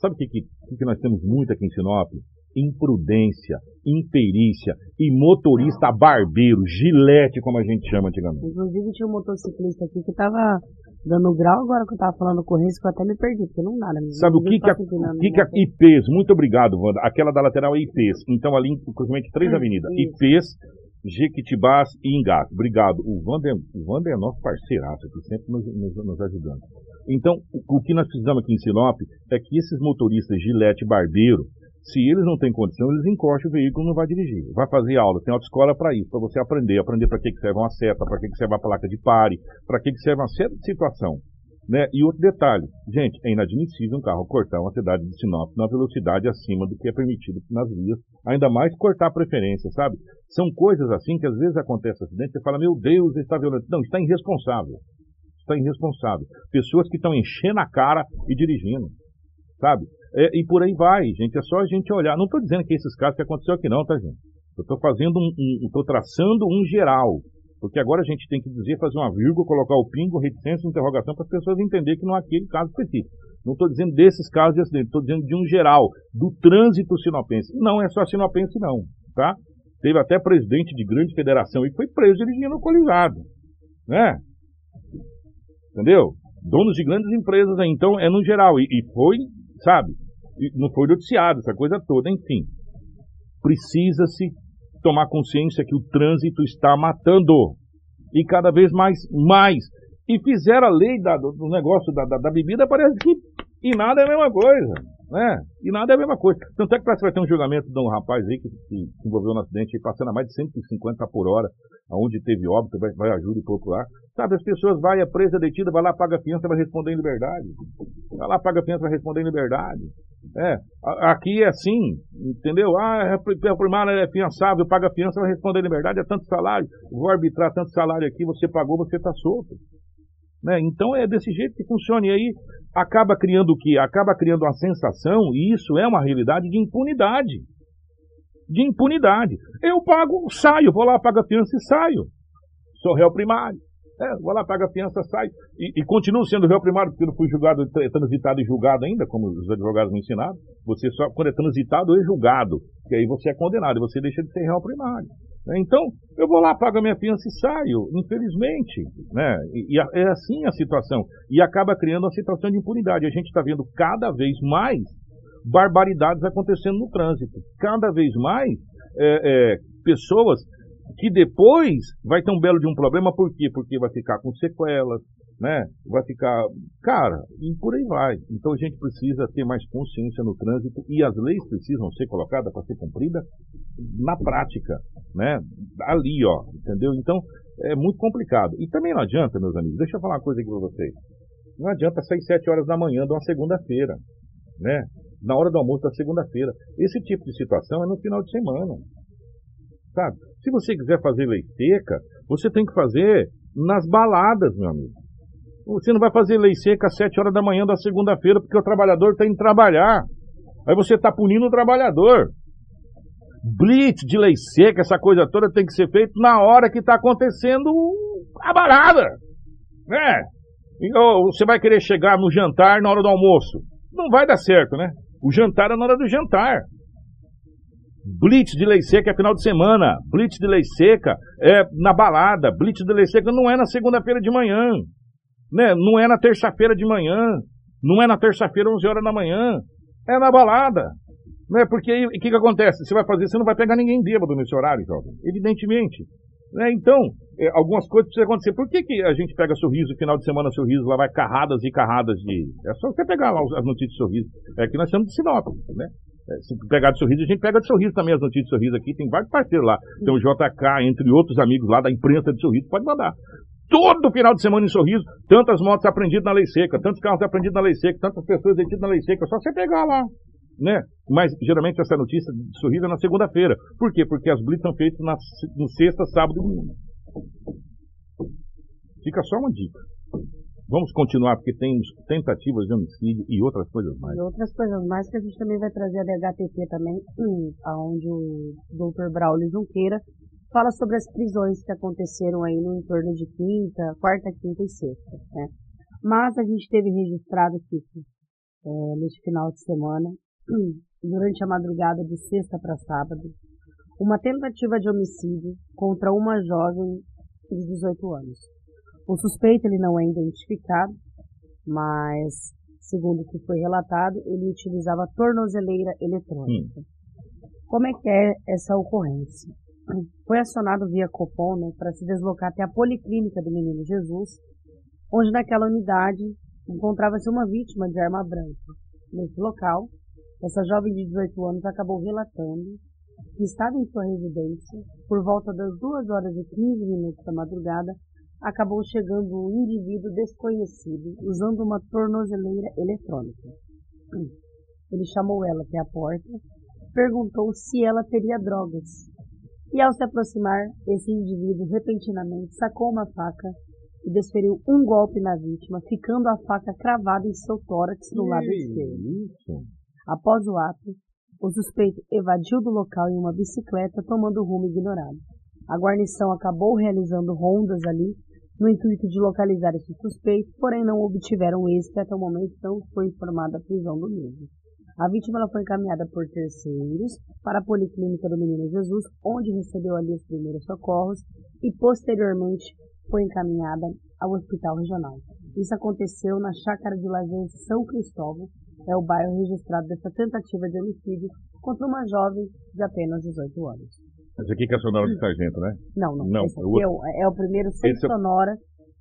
Sabe o que, que, que nós temos muito aqui em Sinop? Imprudência, imperícia e motorista barbeiro, gilete, como a gente chama antigamente. Inclusive tinha um motociclista aqui que tava dando grau agora que eu tava falando com o que eu até me perdi, porque não dá, né? Sabe o que que, a, que, que a IPs, muito obrigado, Wanda, aquela da lateral é IPs, então ali, inclusive, três hum, avenidas, isso. IPs, Jequitibás e Engás. Obrigado. O Wander, o Wander é nosso parceiraço aqui, sempre nos, nos, nos ajudando. Então, o, o que nós precisamos aqui em Sinop é que esses motoristas Gilete Barbeiro, se eles não têm condição, eles encostam o veículo e não vai dirigir. Vai fazer aula, tem autoescola para isso, para você aprender, aprender para que, que serve uma seta, para que, que serve a placa de pare, para que, que serve uma certa situação. Né? E outro detalhe, gente, é inadmissível um carro cortar uma cidade de Sinop na velocidade acima do que é permitido nas vias, ainda mais cortar a preferência, sabe? São coisas assim que às vezes acontece acidente, você fala, meu Deus, está violento. Não, está irresponsável. Está irresponsável. Pessoas que estão enchendo a cara e dirigindo, sabe? É, e por aí vai, gente. É só a gente olhar. Não estou dizendo que esses casos que aconteceu aqui não, tá, gente? Eu estou fazendo um, um estou traçando um geral. Porque agora a gente tem que dizer, fazer uma vírgula, colocar o pingo, reticência, interrogação, para as pessoas entenderem que não é aquele caso específico. Não estou dizendo desses casos de acidente, estou dizendo de um geral, do trânsito sinopense. Não é só sinopense, não, tá? Teve até presidente de grande federação que foi preso dirigindo alcoolizado, né? Entendeu? Donos de grandes empresas aí, então é no geral. E, e foi, sabe? Não foi noticiado, essa coisa toda, enfim. Precisa-se tomar consciência que o trânsito está matando. E cada vez mais, mais. E fizeram a lei da, do, negócio da, da, da, bebida, parece que e nada é a mesma coisa. Né? E nada é a mesma coisa. Tanto é que parece que vai ter um julgamento de um rapaz aí que, que se envolveu no acidente, passando a mais de 150 por hora, aonde teve óbito, vai, vai a júri procurar. Sabe, as pessoas vai, é presa, detida, vai lá, paga a fiança, vai responder em liberdade. Vai lá, paga a fiança, vai responder em liberdade. É, aqui é assim, entendeu? Ah, é, é primária é fiançável, paga a fiança, vai responder em liberdade, é tanto salário, vou arbitrar tanto salário aqui, você pagou, você está solto. Né? Então é desse jeito que funciona. E aí acaba criando o quê? Acaba criando uma sensação, e isso é uma realidade de impunidade. De impunidade. Eu pago, saio, vou lá, pago a fiança e saio. Sou réu primário. É, vou lá, paga a fiança, sai. E, e continuo sendo réu primário, porque não fui julgado, transitado e julgado ainda, como os advogados me ensinaram. Você só, quando é transitado, é julgado. Que aí você é condenado, e você deixa de ser réu primário. Né? Então, eu vou lá, pago a minha fiança e saio, infelizmente. Né? E, e é assim a situação. E acaba criando uma situação de impunidade. A gente está vendo cada vez mais barbaridades acontecendo no trânsito. Cada vez mais é, é, pessoas que depois vai ter um belo de um problema, por quê? Porque vai ficar com sequelas, né? Vai ficar. Cara, e por aí vai. Então a gente precisa ter mais consciência no trânsito e as leis precisam ser colocadas para ser cumpridas na prática, né? Ali, ó, entendeu? Então é muito complicado. E também não adianta, meus amigos, deixa eu falar uma coisa aqui para vocês. Não adianta sair 7 horas da manhã de uma segunda-feira, né? Na hora do almoço da segunda-feira. Esse tipo de situação é no final de semana. Sabe? Se você quiser fazer lei seca, você tem que fazer nas baladas, meu amigo. Você não vai fazer lei seca às 7 horas da manhã da segunda-feira porque o trabalhador está indo trabalhar. Aí você está punindo o trabalhador. Blitz de lei seca, essa coisa toda tem que ser feito na hora que está acontecendo a balada. Né? você vai querer chegar no jantar na hora do almoço. Não vai dar certo, né? O jantar é na hora do jantar. Blitz de lei seca é final de semana. Blitz de lei seca é na balada. Blitz de lei seca não é na segunda-feira de manhã. Né? Não é na terça-feira de manhã. Não é na terça-feira, 11 horas da manhã. É na balada. Né? Porque o que, que acontece? Você vai fazer, você não vai pegar ninguém bêbado nesse horário, jovem. Evidentemente. Né? Então, é, algumas coisas precisam acontecer. Por que, que a gente pega sorriso, final de semana sorriso, lá vai carradas e carradas de. É só você pegar lá as notícias de sorriso. É que nós estamos de Sinop, né? É, se pegar de sorriso, a gente pega de sorriso também as notícias de sorriso aqui. Tem vários parceiros lá. Tem o JK, entre outros amigos lá da imprensa de sorriso. Pode mandar. Todo final de semana em sorriso, tantas motos apreendidas na lei seca, tantos carros apreendidos na lei seca, tantas pessoas detidas na lei seca. Só você pegar lá. Né? Mas geralmente essa notícia de sorriso é na segunda-feira. Por quê? Porque as blitz são feitas na, no sexta, sábado e domingo. Fica só uma dica. Vamos continuar, porque tem tentativas de homicídio e outras coisas mais. E outras coisas mais que a gente também vai trazer a DHTP também, onde o doutor Braulio Junqueira fala sobre as prisões que aconteceram aí no entorno de quinta, quarta, quinta e sexta, né? Mas a gente teve registrado, aqui é, neste final de semana, durante a madrugada de sexta para sábado, uma tentativa de homicídio contra uma jovem de 18 anos. O suspeito ele não é identificado, mas segundo o que foi relatado, ele utilizava tornozeleira eletrônica. Hum. Como é que é essa ocorrência? Foi acionado via Copom né, para se deslocar até a Policlínica do Menino Jesus, onde naquela unidade encontrava-se uma vítima de arma branca. Nesse local, essa jovem de 18 anos acabou relatando que estava em sua residência por volta das 2 horas e 15 minutos da madrugada, acabou chegando um indivíduo desconhecido usando uma tornozeleira eletrônica. Ele chamou ela até a porta, perguntou se ela teria drogas. E ao se aproximar, esse indivíduo repentinamente sacou uma faca e desferiu um golpe na vítima, ficando a faca cravada em seu tórax no lado esquerdo. Após o ato, o suspeito evadiu do local em uma bicicleta, tomando rumo ignorado. A guarnição acabou realizando rondas ali, no intuito de localizar esse suspeito, porém não obtiveram êxito até o momento não foi informada a prisão do mesmo. A vítima foi encaminhada por terceiros para a Policlínica do Menino Jesus, onde recebeu ali os primeiros socorros e posteriormente foi encaminhada ao Hospital Regional. Isso aconteceu na Chácara de Lajeado São Cristóvão, é o bairro registrado dessa tentativa de homicídio contra uma jovem de apenas 18 anos. Esse aqui que é sonora de sargento, né? Não, não. não esse aqui é, o, é o primeiro sem esse é sonora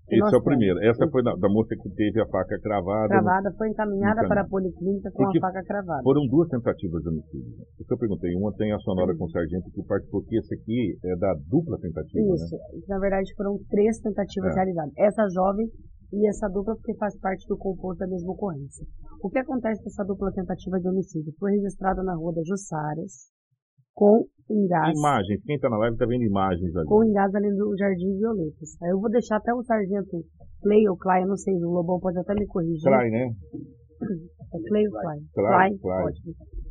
esse é o primeiro. Essa foi da, da, moça que teve a faca cravada. Cravada, foi encaminhada para a policlínica com porque a faca cravada. Foram duas tentativas de homicídio. Isso que eu perguntei. Uma tem a sonora com o sargento que participou, porque esse aqui é da dupla tentativa. Isso. Né? Na verdade, foram três tentativas é. realizadas. Essa jovem e essa dupla porque faz parte do composto da mesma ocorrência. O que acontece com essa dupla tentativa de homicídio? Foi registrada na rua da Jussaras, com engás. Imagens, quem está na live está vendo imagens ali. Com engás ali do Jardim Violetas. Aí eu vou deixar até o sargento Clay ou Clay, eu não sei, o Lobão pode até me corrigir. Clay, né? É Clay ou Clay? Clay, Clay.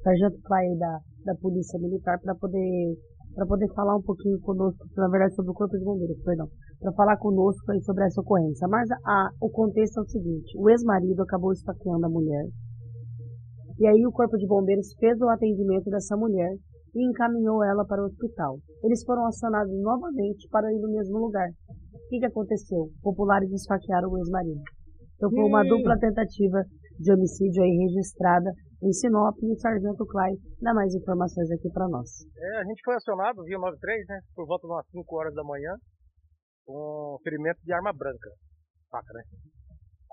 Sargento Clay da, da Polícia Militar para poder para poder falar um pouquinho conosco, na verdade, sobre o Corpo de Bombeiros, perdão, para falar conosco aí sobre essa ocorrência. Mas a, o contexto é o seguinte: o ex-marido acabou esfaqueando a mulher, e aí o Corpo de Bombeiros fez o atendimento dessa mulher e encaminhou ela para o hospital. Eles foram acionados novamente para ir no mesmo lugar. O que, que aconteceu? Populares esfaquearam o ex-marido. Então foi uma dupla tentativa de homicídio aí registrada em Sinop e o Sargento Clay dá mais informações aqui para nós. É, a gente foi acionado via 93, né, por volta de umas 5 horas da manhã, com ferimento de arma branca, faca, né.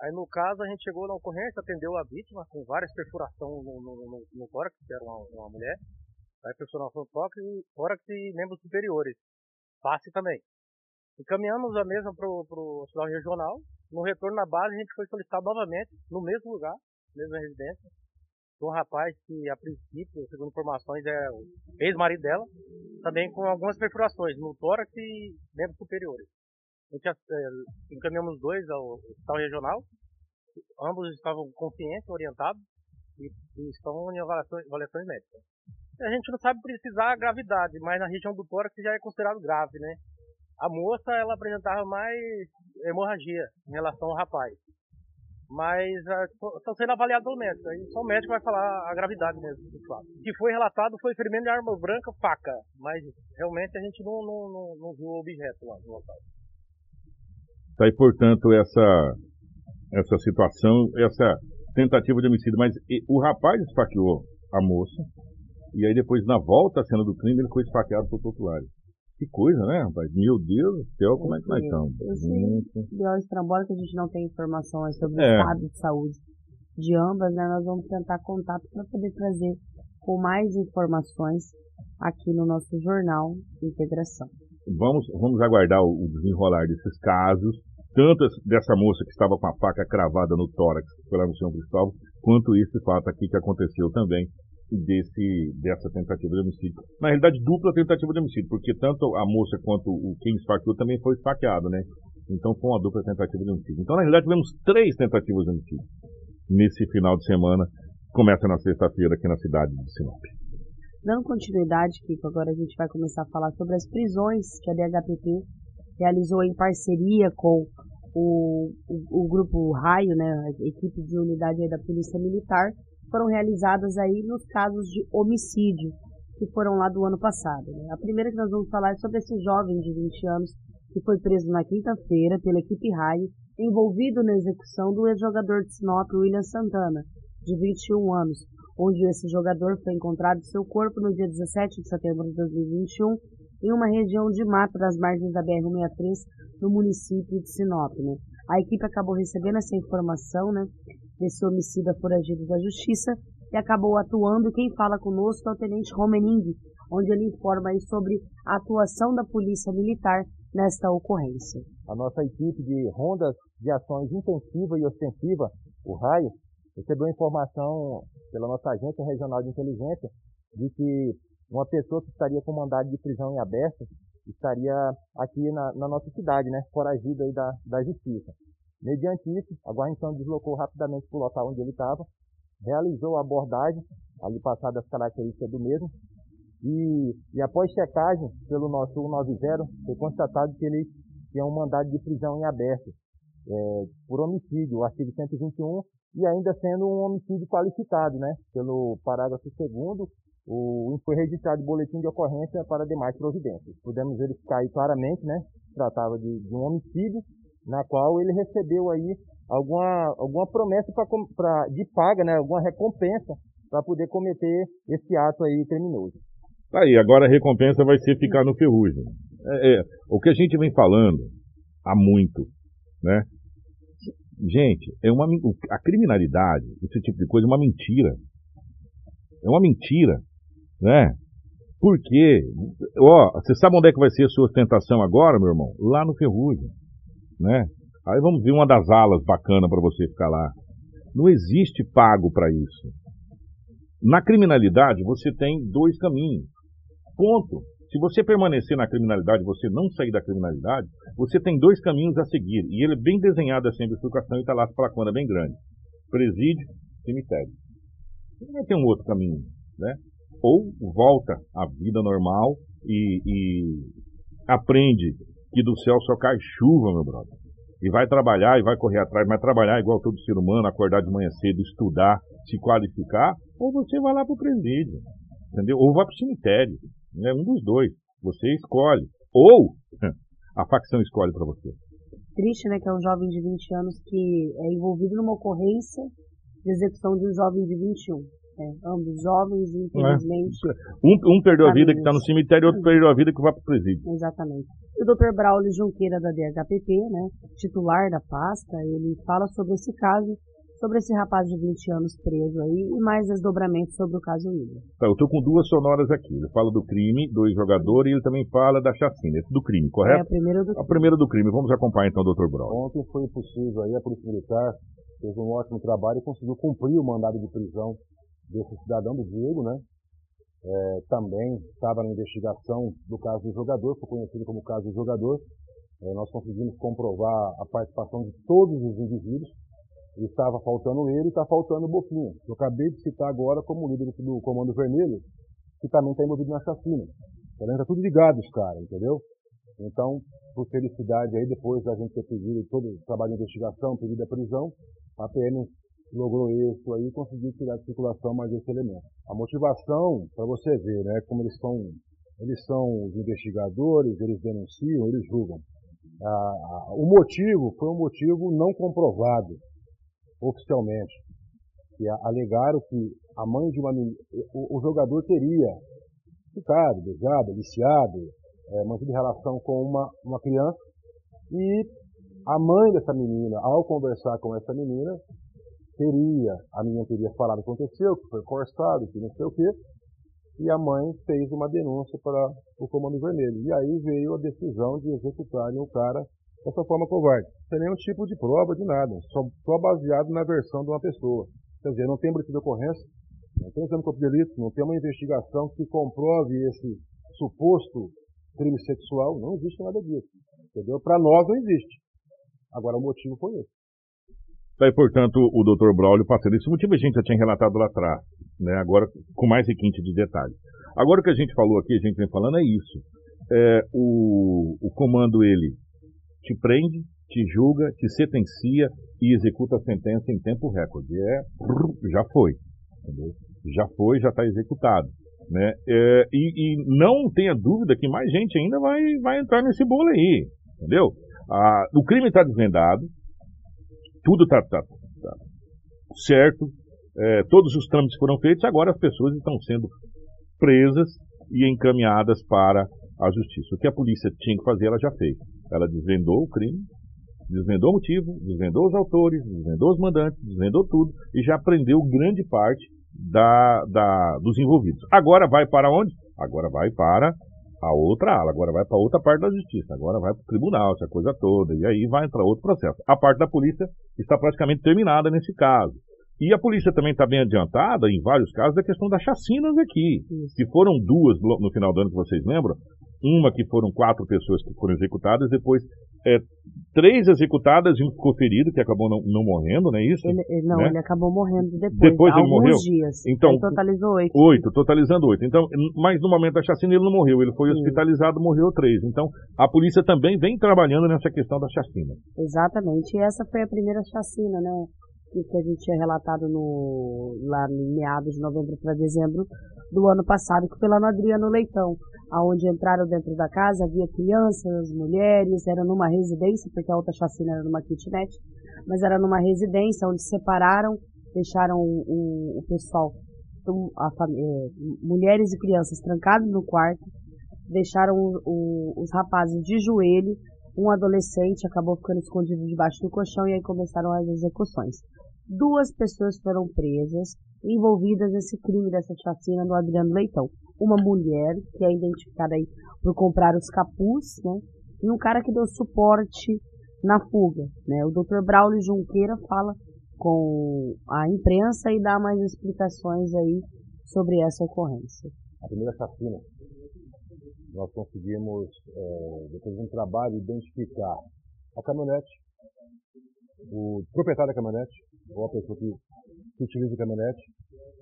Aí no caso a gente chegou na ocorrência, atendeu a vítima com várias perfurações no, no, no, no que era uma, uma mulher, Vai perfuração tórax e membros superiores. Face também. Encaminhamos a mesma para o hospital regional. No retorno na base, a gente foi solicitado novamente, no mesmo lugar, mesma residência, um rapaz que, a princípio, segundo informações, é o ex-marido dela, também com algumas perfurações no tórax e membros superiores. A gente é, encaminhamos os dois ao hospital regional, ambos estavam conscientes, orientados, e, e estão em avaliações, avaliações médicas a gente não sabe precisar a gravidade, mas na região do tórax já é considerado grave, né? A moça, ela apresentava mais hemorragia em relação ao rapaz. Mas estão sendo avaliados pelo médico. Aí só o médico vai falar a gravidade mesmo do fato. O que foi relatado foi ferimento de arma branca, faca. Mas realmente a gente não, não, não, não viu o objeto lá no local. Tá aí, portanto, essa, essa situação, essa tentativa de homicídio. Mas o rapaz esfaqueou a moça, e aí depois, na volta à cena do crime, ele foi esfaqueado por populares. Que coisa, né, rapaz? Meu Deus do céu, como é que nós estamos? Esse Estrambora, que a gente não tem informações sobre é. o estado de saúde de ambas, né? Nós vamos tentar contato para poder trazer com mais informações aqui no nosso jornal Integração. Vamos, vamos aguardar o desenrolar desses casos, tanto dessa moça que estava com a faca cravada no tórax pela no São Cristóvão, quanto esse fato aqui que aconteceu também desse, dessa tentativa de homicídio. Na realidade, dupla tentativa de homicídio, porque tanto a moça quanto o quem esfaqueou também foi esfaqueado, né? Então foi uma dupla tentativa de homicídio. Então, na realidade, tivemos três tentativas de homicídio nesse final de semana. Começa na sexta-feira aqui na cidade de Sinop. Dando continuidade, Kiko, agora a gente vai começar a falar sobre as prisões que a DHPP realizou em parceria com o, o, o grupo Raio, né, a equipe de unidade da Polícia Militar, foram realizadas aí nos casos de homicídio que foram lá do ano passado. Né? A primeira que nós vamos falar é sobre esse jovem de 20 anos que foi preso na quinta-feira pela equipe Raio, envolvido na execução do ex-jogador de Sinop William Santana, de 21 anos, onde esse jogador foi encontrado seu corpo no dia 17 de setembro de 2021 em uma região de mata das margens da BR-163 no município de Sinop. Né? A equipe acabou recebendo essa informação né, desse homicida foragido da justiça e acabou atuando. Quem fala conosco é o Tenente Romening, onde ele informa sobre a atuação da Polícia Militar nesta ocorrência. A nossa equipe de rondas de ações intensiva e ostensiva, o RAIO, recebeu informação pela nossa agência regional de inteligência de que uma pessoa que estaria com mandado de prisão em aberto estaria aqui na, na nossa cidade, né, foragido aí da, da justiça. Mediante isso, a guarnição deslocou rapidamente para o local onde ele estava, realizou a abordagem, ali passadas as características do mesmo, e, e após checagem pelo nosso 190, foi constatado que ele tinha um mandado de prisão em aberto é, por homicídio, o artigo 121, e ainda sendo um homicídio qualificado, né, pelo parágrafo 2 o, foi registrado boletim de ocorrência para demais providências. Pudemos verificar aí claramente, né, tratava de, de um homicídio, na qual ele recebeu aí alguma, alguma promessa pra, pra, de paga, né, alguma recompensa para poder cometer esse ato aí criminoso. Tá aí, agora a recompensa vai ser ficar no ferrugem. É, é, o que a gente vem falando há muito, né? Gente, é uma, a criminalidade, esse tipo de coisa, é uma mentira. É uma mentira, né? Porque, ó, você sabe onde é que vai ser a sua ostentação agora, meu irmão? Lá no Ferrugem, né? Aí vamos ver uma das alas bacana para você ficar lá. Não existe pago para isso. Na criminalidade, você tem dois caminhos. Ponto. Se você permanecer na criminalidade, você não sair da criminalidade, você tem dois caminhos a seguir. E ele é bem desenhado assim, a bifurcação, e está lá placona bem grande. Presídio, cemitério. Vai ter um outro caminho, né? Ou volta à vida normal e, e aprende que do céu só cai chuva, meu brother. E vai trabalhar e vai correr atrás, vai trabalhar igual todo ser humano, acordar de manhã cedo, estudar, se qualificar, ou você vai lá para o presídio, entendeu? Ou vai para o cemitério. É um dos dois. Você escolhe. Ou *laughs* a facção escolhe para você. Triste, né? Que é um jovem de 20 anos que é envolvido numa ocorrência de execução de um jovem de 21. É, ambos jovens, infelizmente. É. Um, um, perdeu a vida que está no cemitério e outro perdeu a vida que vai para o presídio. Exatamente. E o Dr. Braulio Junqueira, da DHPP, né, titular da pasta, ele fala sobre esse caso sobre esse rapaz de 20 anos preso aí e mais desdobramentos sobre o caso William. Tá, eu estou com duas sonoras aqui. Ele fala do crime, do jogador e ele também fala da chacina. Esse do crime, correto? É, a primeira do crime. A primeira do crime. Vamos acompanhar então o Dr. Brown. Ontem foi possível aí, a Polícia Militar fez um ótimo trabalho e conseguiu cumprir o mandado de prisão desse cidadão do Diego, né? É, também estava na investigação do caso do jogador, foi conhecido como caso do jogador. É, nós conseguimos comprovar a participação de todos os indivíduos estava faltando ele e está faltando o Boquinha. Eu acabei de citar agora como líder do Comando Vermelho, que também está envolvido na chacina. Está tudo ligado os caras, entendeu? Então, por felicidade aí, depois da gente ter pedido todo o trabalho de investigação, pedido a prisão, a PM logrou isso aí e conseguiu tirar de circulação mais esse elemento. A motivação, para você ver, né, como eles são, eles são os investigadores, eles denunciam, eles julgam. Ah, o motivo foi um motivo não comprovado oficialmente, que alegaram que a mãe de uma o, o jogador teria ficado, beijado, aliciado, é, mantido relação com uma, uma criança e a mãe dessa menina, ao conversar com essa menina, teria, a menina teria falado que aconteceu, que foi forçado, que não sei o quê, e a mãe fez uma denúncia para o Comando Vermelho. E aí veio a decisão de executarem o cara dessa forma covarde, sem nenhum tipo de prova de nada, só, só baseado na versão de uma pessoa. Quer dizer, não tem boletim de ocorrência, não tem exame de delito, não tem uma investigação que comprove esse suposto crime sexual, não existe nada disso. Entendeu? Para nós não existe. Agora o motivo foi esse. Daí, portanto, o Dr. Braulio passando. Esse motivo a gente já tinha relatado lá atrás, né? agora com mais requinte de detalhes. Agora o que a gente falou aqui, a gente vem falando é isso. É, o, o comando, ele te prende, te julga, te sentencia e executa a sentença em tempo recorde. É, já foi. entendeu? Já foi, já está executado. Né? É, e, e, não tenha dúvida que mais gente ainda vai, vai entrar nesse bolo aí, entendeu? Ah, o crime está desvendado, tudo está tá, tá certo, é, todos os trâmites foram feitos, agora as pessoas estão sendo presas e encaminhadas para a justiça. O que a polícia tinha que fazer, ela já fez. Ela desvendou o crime, desvendou o motivo, desvendou os autores, desvendou os mandantes, desvendou tudo e já prendeu grande parte da, da, dos envolvidos. Agora vai para onde? Agora vai para a outra ala, agora vai para outra parte da justiça, agora vai para o tribunal, essa coisa toda, e aí vai entrar outro processo. A parte da polícia está praticamente terminada nesse caso. E a polícia também está bem adiantada, em vários casos, da questão das chacinas aqui. Isso. Que foram duas no final do ano que vocês lembram, uma que foram quatro pessoas que foram executadas, depois é, três executadas e um ficou ferido, que acabou não, não morrendo, não é isso? Ele, não, né? ele acabou morrendo depois. Depois ele alguns morreu? dias. Então, ele totalizou oito. Oito, totalizando oito. Então, mas no momento da chacina ele não morreu, ele foi hospitalizado, morreu três. Então, a polícia também vem trabalhando nessa questão da chacina. Exatamente. E essa foi a primeira chacina, né? Que, a gente tinha relatado no, lá em meados de novembro para dezembro do ano passado, que foi lá no Leitão aonde entraram dentro da casa, havia crianças, mulheres, era numa residência, porque a outra chacina era numa kitnet, mas era numa residência onde separaram, deixaram o, o pessoal, a, é, mulheres e crianças trancados no quarto, deixaram o, o, os rapazes de joelho, um adolescente acabou ficando escondido debaixo do colchão e aí começaram as execuções. Duas pessoas foram presas, envolvidas nesse crime dessa chacina no Adriano Leitão. Uma mulher, que é identificada aí por comprar os capuz, né? E um cara que deu suporte na fuga, né? O Dr. Braulio Junqueira fala com a imprensa e dá mais explicações aí sobre essa ocorrência. A primeira chacina, nós conseguimos, é, depois de um trabalho, identificar a caminhonete, o proprietário da caminhonete, ou a pessoa que que utiliza caminhonete,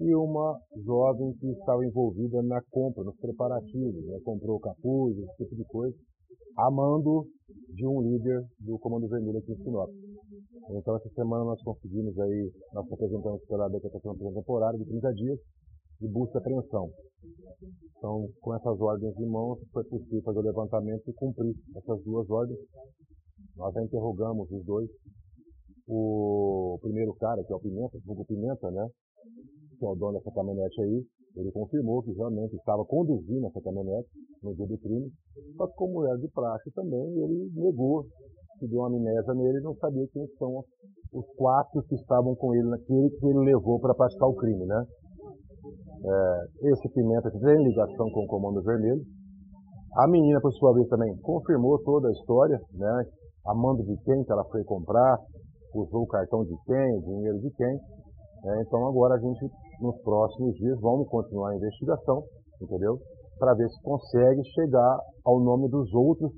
e uma jovem que estava envolvida na compra, nos preparativos, né? comprou capuz, esse tipo de coisa, a mando de um líder do Comando Vermelho aqui em Sinop. Então, essa semana nós conseguimos aí, nós apresentamos pela decretação temporária de 30 dias de busca e apreensão. Então, com essas ordens em mãos, foi possível fazer o levantamento e cumprir essas duas ordens. Nós já interrogamos os dois o primeiro cara, que é o Pimenta, o Pimenta, né? Que é o dono dessa caminhonete aí, ele confirmou que realmente estava conduzindo essa caminhonete no dia do crime, só que como era de praxe também, ele negou, que deu uma amnésia nele não sabia quem são os quatro que estavam com ele naquele que ele levou para praticar o crime, né? É, esse Pimenta tem ligação com o Comando Vermelho. A menina, por sua vez, também confirmou toda a história, né? A mando de quem que ela foi comprar, usou o cartão de quem, o dinheiro de quem. É, então agora a gente, nos próximos dias, vamos continuar a investigação, entendeu? Para ver se consegue chegar ao nome dos outros,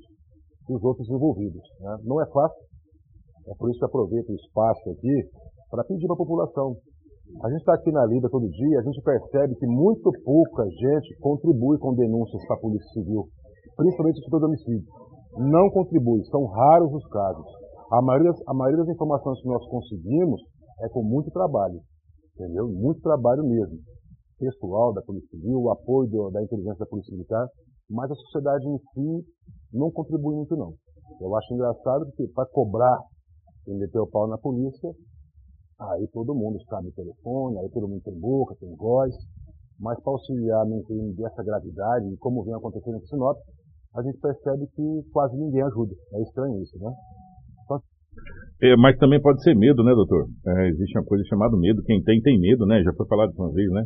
dos outros envolvidos. Né? Não é fácil, é por isso que aproveito o espaço aqui para pedir para a população. A gente está aqui na Lida todo dia, a gente percebe que muito pouca gente contribui com denúncias para a Polícia Civil, principalmente sobre homicídio. Não contribui, são raros os casos. A maioria, a maioria das informações que nós conseguimos é com muito trabalho, entendeu? Muito trabalho mesmo. Pessoal da Polícia Civil, o apoio do, da inteligência da Polícia Militar, mas a sociedade em si não contribui muito não. Eu acho engraçado que para cobrar e meter o pau na polícia, aí todo mundo sabe telefone, aí todo mundo tem boca, tem voz, mas para auxiliar num crime dessa gravidade, e como vem acontecendo em Sinop, a gente percebe que quase ninguém ajuda. É estranho isso, né? É, mas também pode ser medo, né, doutor? É, existe uma coisa chamada medo. Quem tem, tem medo, né? Já foi falado uma vez, né?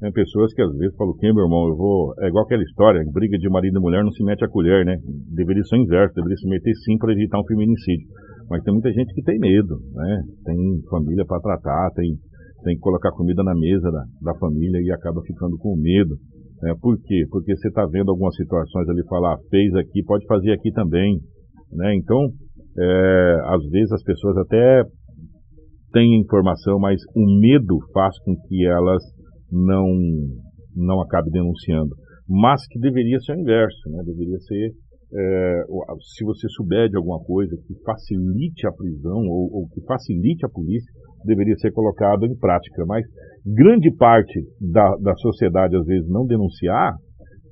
Tem pessoas que às vezes falam, quem, meu irmão, eu vou. É igual aquela história, briga de marido e mulher não se mete a colher, né? Deveria ser o inverso, deveria se meter sim para evitar um feminicídio. Mas tem muita gente que tem medo, né? Tem família para tratar, tem, tem que colocar comida na mesa da, da família e acaba ficando com medo. Né? Por quê? Porque você está vendo algumas situações ali falar, fez aqui, pode fazer aqui também. Né? Então, é, às vezes as pessoas até têm informação, mas o medo faz com que elas não, não acabem denunciando. Mas que deveria ser o inverso, né? deveria ser é, se você souber de alguma coisa que facilite a prisão ou, ou, que facilite a polícia, deveria ser colocado em prática. Mas grande parte da, da sociedade às vezes não denunciar,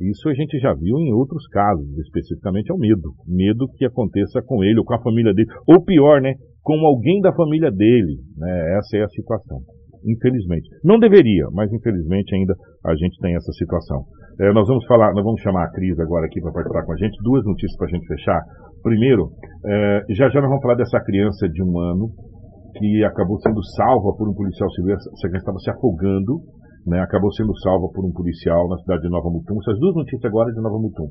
isso a gente já viu em outros casos, especificamente é o medo. Medo que aconteça com ele ou com a família dele. Ou pior, né? Com alguém da família dele. Né? Essa é a situação. Infelizmente. Não deveria, mas infelizmente ainda a gente tem essa situação. É, nós vamos falar, nós vamos chamar a Cris agora aqui para participar com a gente. Duas notícias para a gente fechar. Primeiro, é, já já nós vamos falar dessa criança de um ano que acabou sendo salva por um policial civil. Essa criança estava se afogando né, acabou sendo salva por um policial na cidade de Nova Mutum. Essas duas notícias agora de Nova Mutum.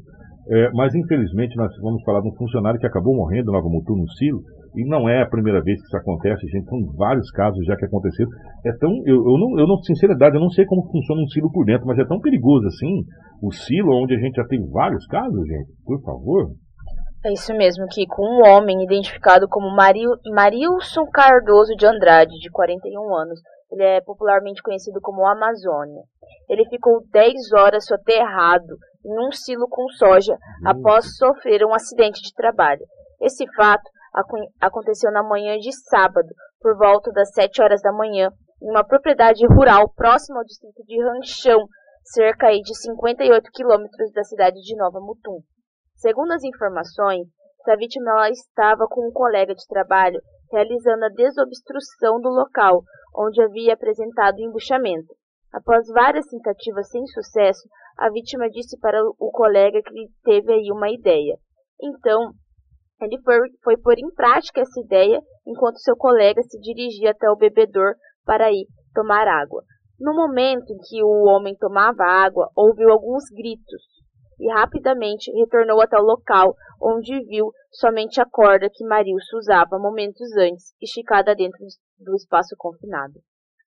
É, mas infelizmente nós vamos falar de um funcionário que acabou morrendo em Nova Mutum, no Silo, e não é a primeira vez que isso acontece, gente. São vários casos já que aconteceram. É tão, eu, eu, não, eu não, sinceridade, eu não sei como funciona um silo por dentro, mas é tão perigoso assim, o silo onde a gente já tem vários casos, gente. Por favor. É isso mesmo, que com um homem identificado como Maril, Marilson Cardoso de Andrade, de 41 anos, ele é popularmente conhecido como Amazônia. Ele ficou 10 horas soterrado em um silo com soja uhum. após sofrer um acidente de trabalho. Esse fato aconteceu na manhã de sábado, por volta das 7 horas da manhã, em uma propriedade rural próxima ao distrito de Ranchão, cerca de 58 quilômetros da cidade de Nova Mutum. Segundo as informações, a vítima estava com um colega de trabalho realizando a desobstrução do local onde havia apresentado embuchamento. Após várias tentativas sem sucesso, a vítima disse para o colega que teve aí uma ideia. Então, ele foi, pôr em prática essa ideia enquanto seu colega se dirigia até o bebedor para ir tomar água. No momento em que o homem tomava água, ouviu alguns gritos e rapidamente retornou até o local, onde viu somente a corda que Marilson usava momentos antes, esticada dentro do espaço confinado.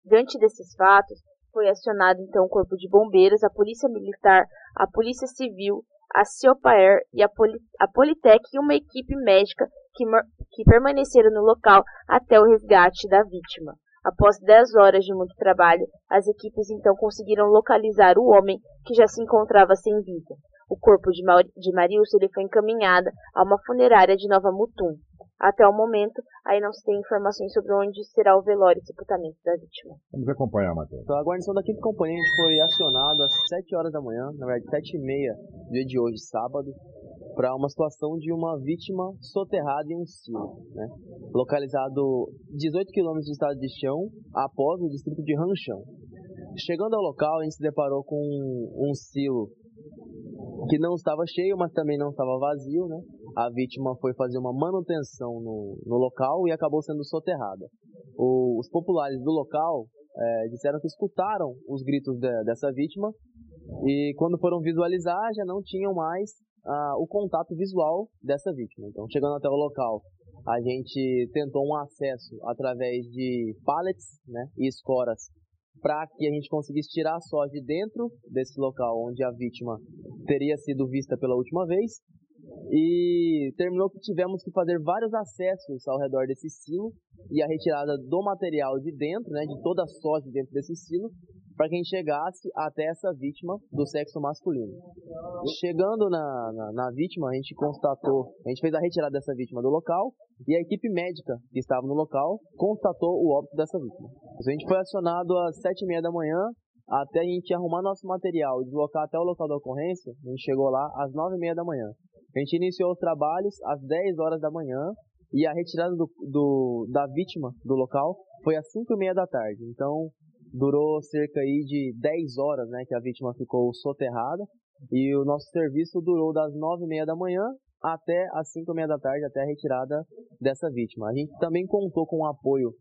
Diante desses fatos, foi acionado então o Corpo de Bombeiros, a Polícia Militar, a Polícia Civil, a Ciopaer e a, Poli a Politec e uma equipe médica que, que permaneceram no local até o resgate da vítima. Após 10 horas de muito trabalho, as equipes então conseguiram localizar o homem que já se encontrava sem vida. O corpo de, Mar de Marilson foi encaminhado a uma funerária de Nova Mutum. Até o momento, aí não se tem informações sobre onde será o velório e sepultamento da vítima. Vamos acompanhar, Matheus. Então, a guarnição da quinta companhia foi acionada às 7 horas da manhã, na verdade 7 e meia, dia de hoje, sábado, para uma situação de uma vítima soterrada em um silo, né? localizado 18 quilômetros do estado de chão, após o distrito de Ranchão. Chegando ao local, a gente se deparou com um silo que não estava cheio, mas também não estava vazio, né? A vítima foi fazer uma manutenção no, no local e acabou sendo soterrada. O, os populares do local é, disseram que escutaram os gritos de, dessa vítima e quando foram visualizar já não tinham mais ah, o contato visual dessa vítima. Então, chegando até o local, a gente tentou um acesso através de pallets né, e escoras para que a gente conseguisse tirar soja de dentro desse local onde a vítima teria sido vista pela última vez. E terminou que tivemos que fazer vários acessos ao redor desse silo e a retirada do material de dentro, né, de toda a soja dentro desse silo, para que a gente chegasse até essa vítima do sexo masculino. Chegando na, na, na, vítima, a gente constatou, a gente fez a retirada dessa vítima do local e a equipe médica que estava no local constatou o óbito dessa vítima. A gente foi acionado às sete e meia da manhã até a gente arrumar nosso material e deslocar até o local da ocorrência. A gente chegou lá às nove e meia da manhã. A gente iniciou os trabalhos às 10 horas da manhã e a retirada do, do, da vítima do local foi às 5 e meia da tarde. Então, durou cerca aí de 10 horas, né, que a vítima ficou soterrada. E o nosso serviço durou das 9 e meia da manhã até as 5 e meia da tarde, até a retirada dessa vítima. A gente também contou com o apoio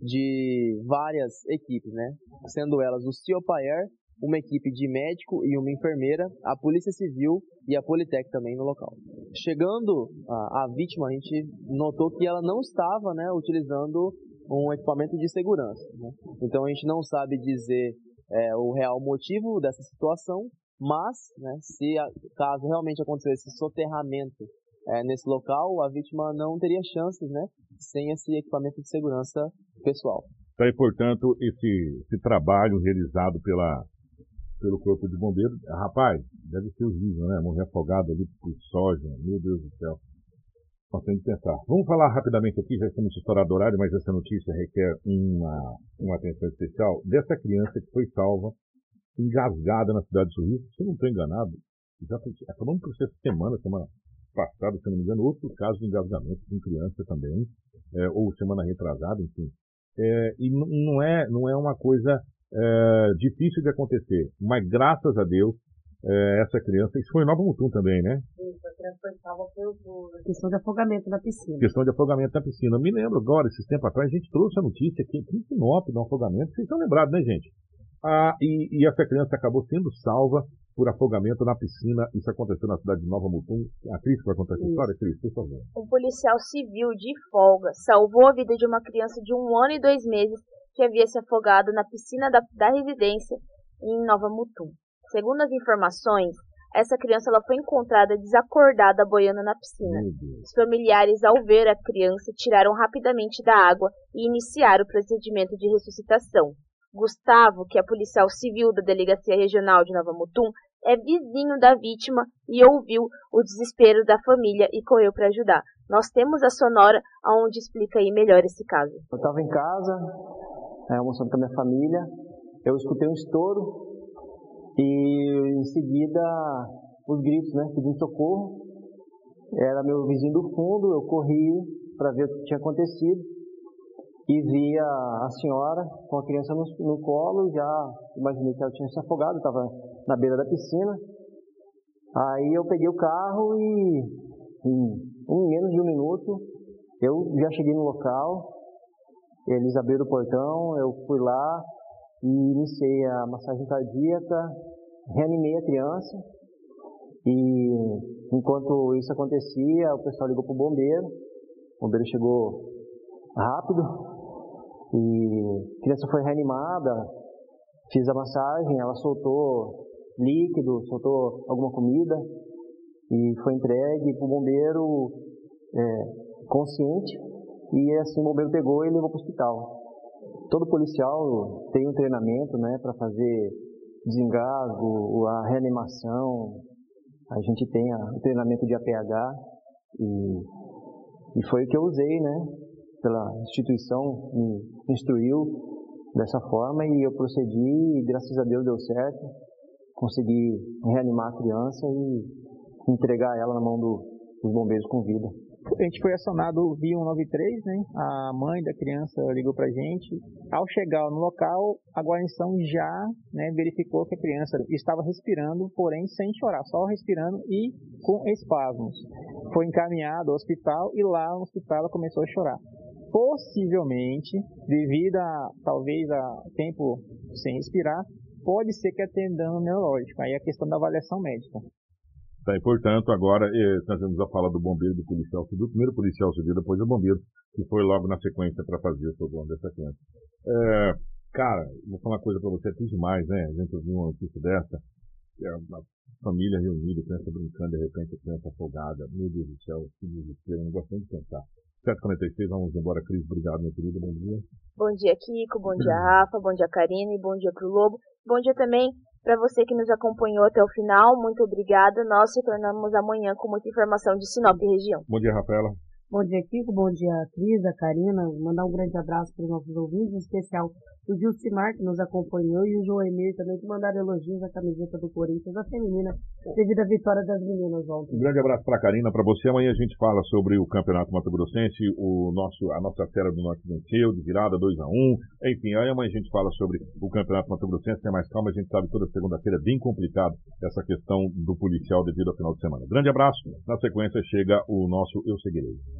de várias equipes, né, sendo elas o CIOPAER, uma equipe de médico e uma enfermeira, a Polícia Civil e a Politec também no local. Chegando a, a vítima, a gente notou que ela não estava né, utilizando um equipamento de segurança. Né? Então a gente não sabe dizer é, o real motivo dessa situação, mas né, se a, caso realmente acontecesse esse soterramento é, nesse local, a vítima não teria chances né, sem esse equipamento de segurança pessoal. Então, e, portanto, esse, esse trabalho realizado pela, pelo Corpo de Bombeiros, rapaz, deve ser horrível, né? Morrer afogado ali por soja, meu Deus do céu. Que pensar. Vamos falar rapidamente aqui, já estamos estourado horário, mas essa notícia requer uma, uma atenção especial dessa criança que foi salva, engasgada na cidade de Sorriso. Se eu não estou enganado, já acabamos por essa semana, semana passada, se não me engano, outro caso de engasgamento com criança também, é, ou semana retrasada, enfim. É, e não é, não é uma coisa é, difícil de acontecer, mas graças a Deus, é, essa criança, isso foi em Nova Mutum também, né? Isso, a criança foi salva por, questão de afogamento na piscina. Questão de afogamento na piscina. Eu me lembro agora, esses tempos atrás, a gente trouxe a notícia aqui em Sinop do afogamento, vocês estão lembrados, né, gente? Ah, e, e, essa criança acabou sendo salva por afogamento na piscina. Isso aconteceu na cidade de Nova Mutum. A Cris vai contar essa história? Cris, por favor. Um policial civil de folga salvou a vida de uma criança de um ano e dois meses que havia se afogado na piscina da, da residência em Nova Mutum. Segundo as informações, essa criança ela foi encontrada desacordada boiando na piscina. Os familiares, ao ver a criança, tiraram rapidamente da água e iniciaram o procedimento de ressuscitação. Gustavo, que é policial civil da Delegacia Regional de Nova Mutum, é vizinho da vítima e ouviu o desespero da família e correu para ajudar. Nós temos a sonora onde explica aí melhor esse caso. Eu estava em casa, é, almoçando com a minha família, eu escutei um estouro e em seguida os gritos, né, pedindo socorro. Era meu vizinho do fundo, eu corri para ver o que tinha acontecido e vi a, a senhora com a criança no, no colo, já imaginei que ela tinha se afogado, estava na beira da piscina. Aí eu peguei o carro e em um menos de um minuto eu já cheguei no local, eles abriram o portão, eu fui lá e iniciei a massagem cardíaca, reanimei a criança e enquanto isso acontecia, o pessoal ligou para o bombeiro, o bombeiro chegou rápido, e a criança foi reanimada, fiz a massagem, ela soltou líquido, soltou alguma comida e foi entregue para o bombeiro é, consciente e assim o bombeiro pegou e levou para o hospital. Todo policial tem um treinamento né, para fazer desengasgo, a reanimação, a gente tem a, o treinamento de APH e, e foi o que eu usei, né? pela instituição me instruiu dessa forma e eu procedi e graças a Deus deu certo. Consegui reanimar a criança e entregar ela na mão do, dos bombeiros com vida. A gente foi acionado via 193, né? A mãe da criança ligou pra gente. Ao chegar no local, a guarnição já né, verificou que a criança estava respirando, porém sem chorar, só respirando e com espasmos. Foi encaminhado ao hospital e lá no hospital ela começou a chorar possivelmente, devido a talvez a tempo sem respirar, pode ser que dano neurológico. Aí é a questão da avaliação médica. Tá, e portanto, agora eh, nós vamos a fala do bombeiro do policial civil, primeiro policial civil, depois o bombeiro, que foi logo na sequência para fazer o socorro dessa criança. É, cara, vou falar uma coisa para você, é demais, né? A gente ouviu uma notícia dessa, é uma família reunida, criança brincando, de repente a criança afogada, meu Deus do céu, que desespero, não gosto nem de pensar. 7h46, vamos embora, Cris. Obrigado, meu querido. Bom dia. Bom dia, Kiko. Bom dia, Rafa. Bom dia, Karina. E bom dia pro Lobo. Bom dia também para você que nos acompanhou até o final. Muito obrigada. Nós retornamos amanhã com muita informação de Sinop e região. Bom dia, Rafaela. Bom dia, Kiko. Bom dia, Cris, a Karina. Mandar um grande abraço para os nossos ouvintes, em especial o Gilcimar, que nos acompanhou, e o João Emir também, que mandaram elogios à camiseta do Corinthians, a feminina, devido à vitória das meninas ontem. Um grande abraço para a Karina, para você. Amanhã a gente fala sobre o Campeonato Mato Grossense, o nosso, a nossa série do Norte venceu, de virada 2 a 1 um. Enfim, amanhã a gente fala sobre o Campeonato Mato Grossense, é mais calma, a gente sabe toda segunda-feira é bem complicado essa questão do policial devido ao final de semana. Grande abraço. Na sequência chega o nosso Eu Seguirei.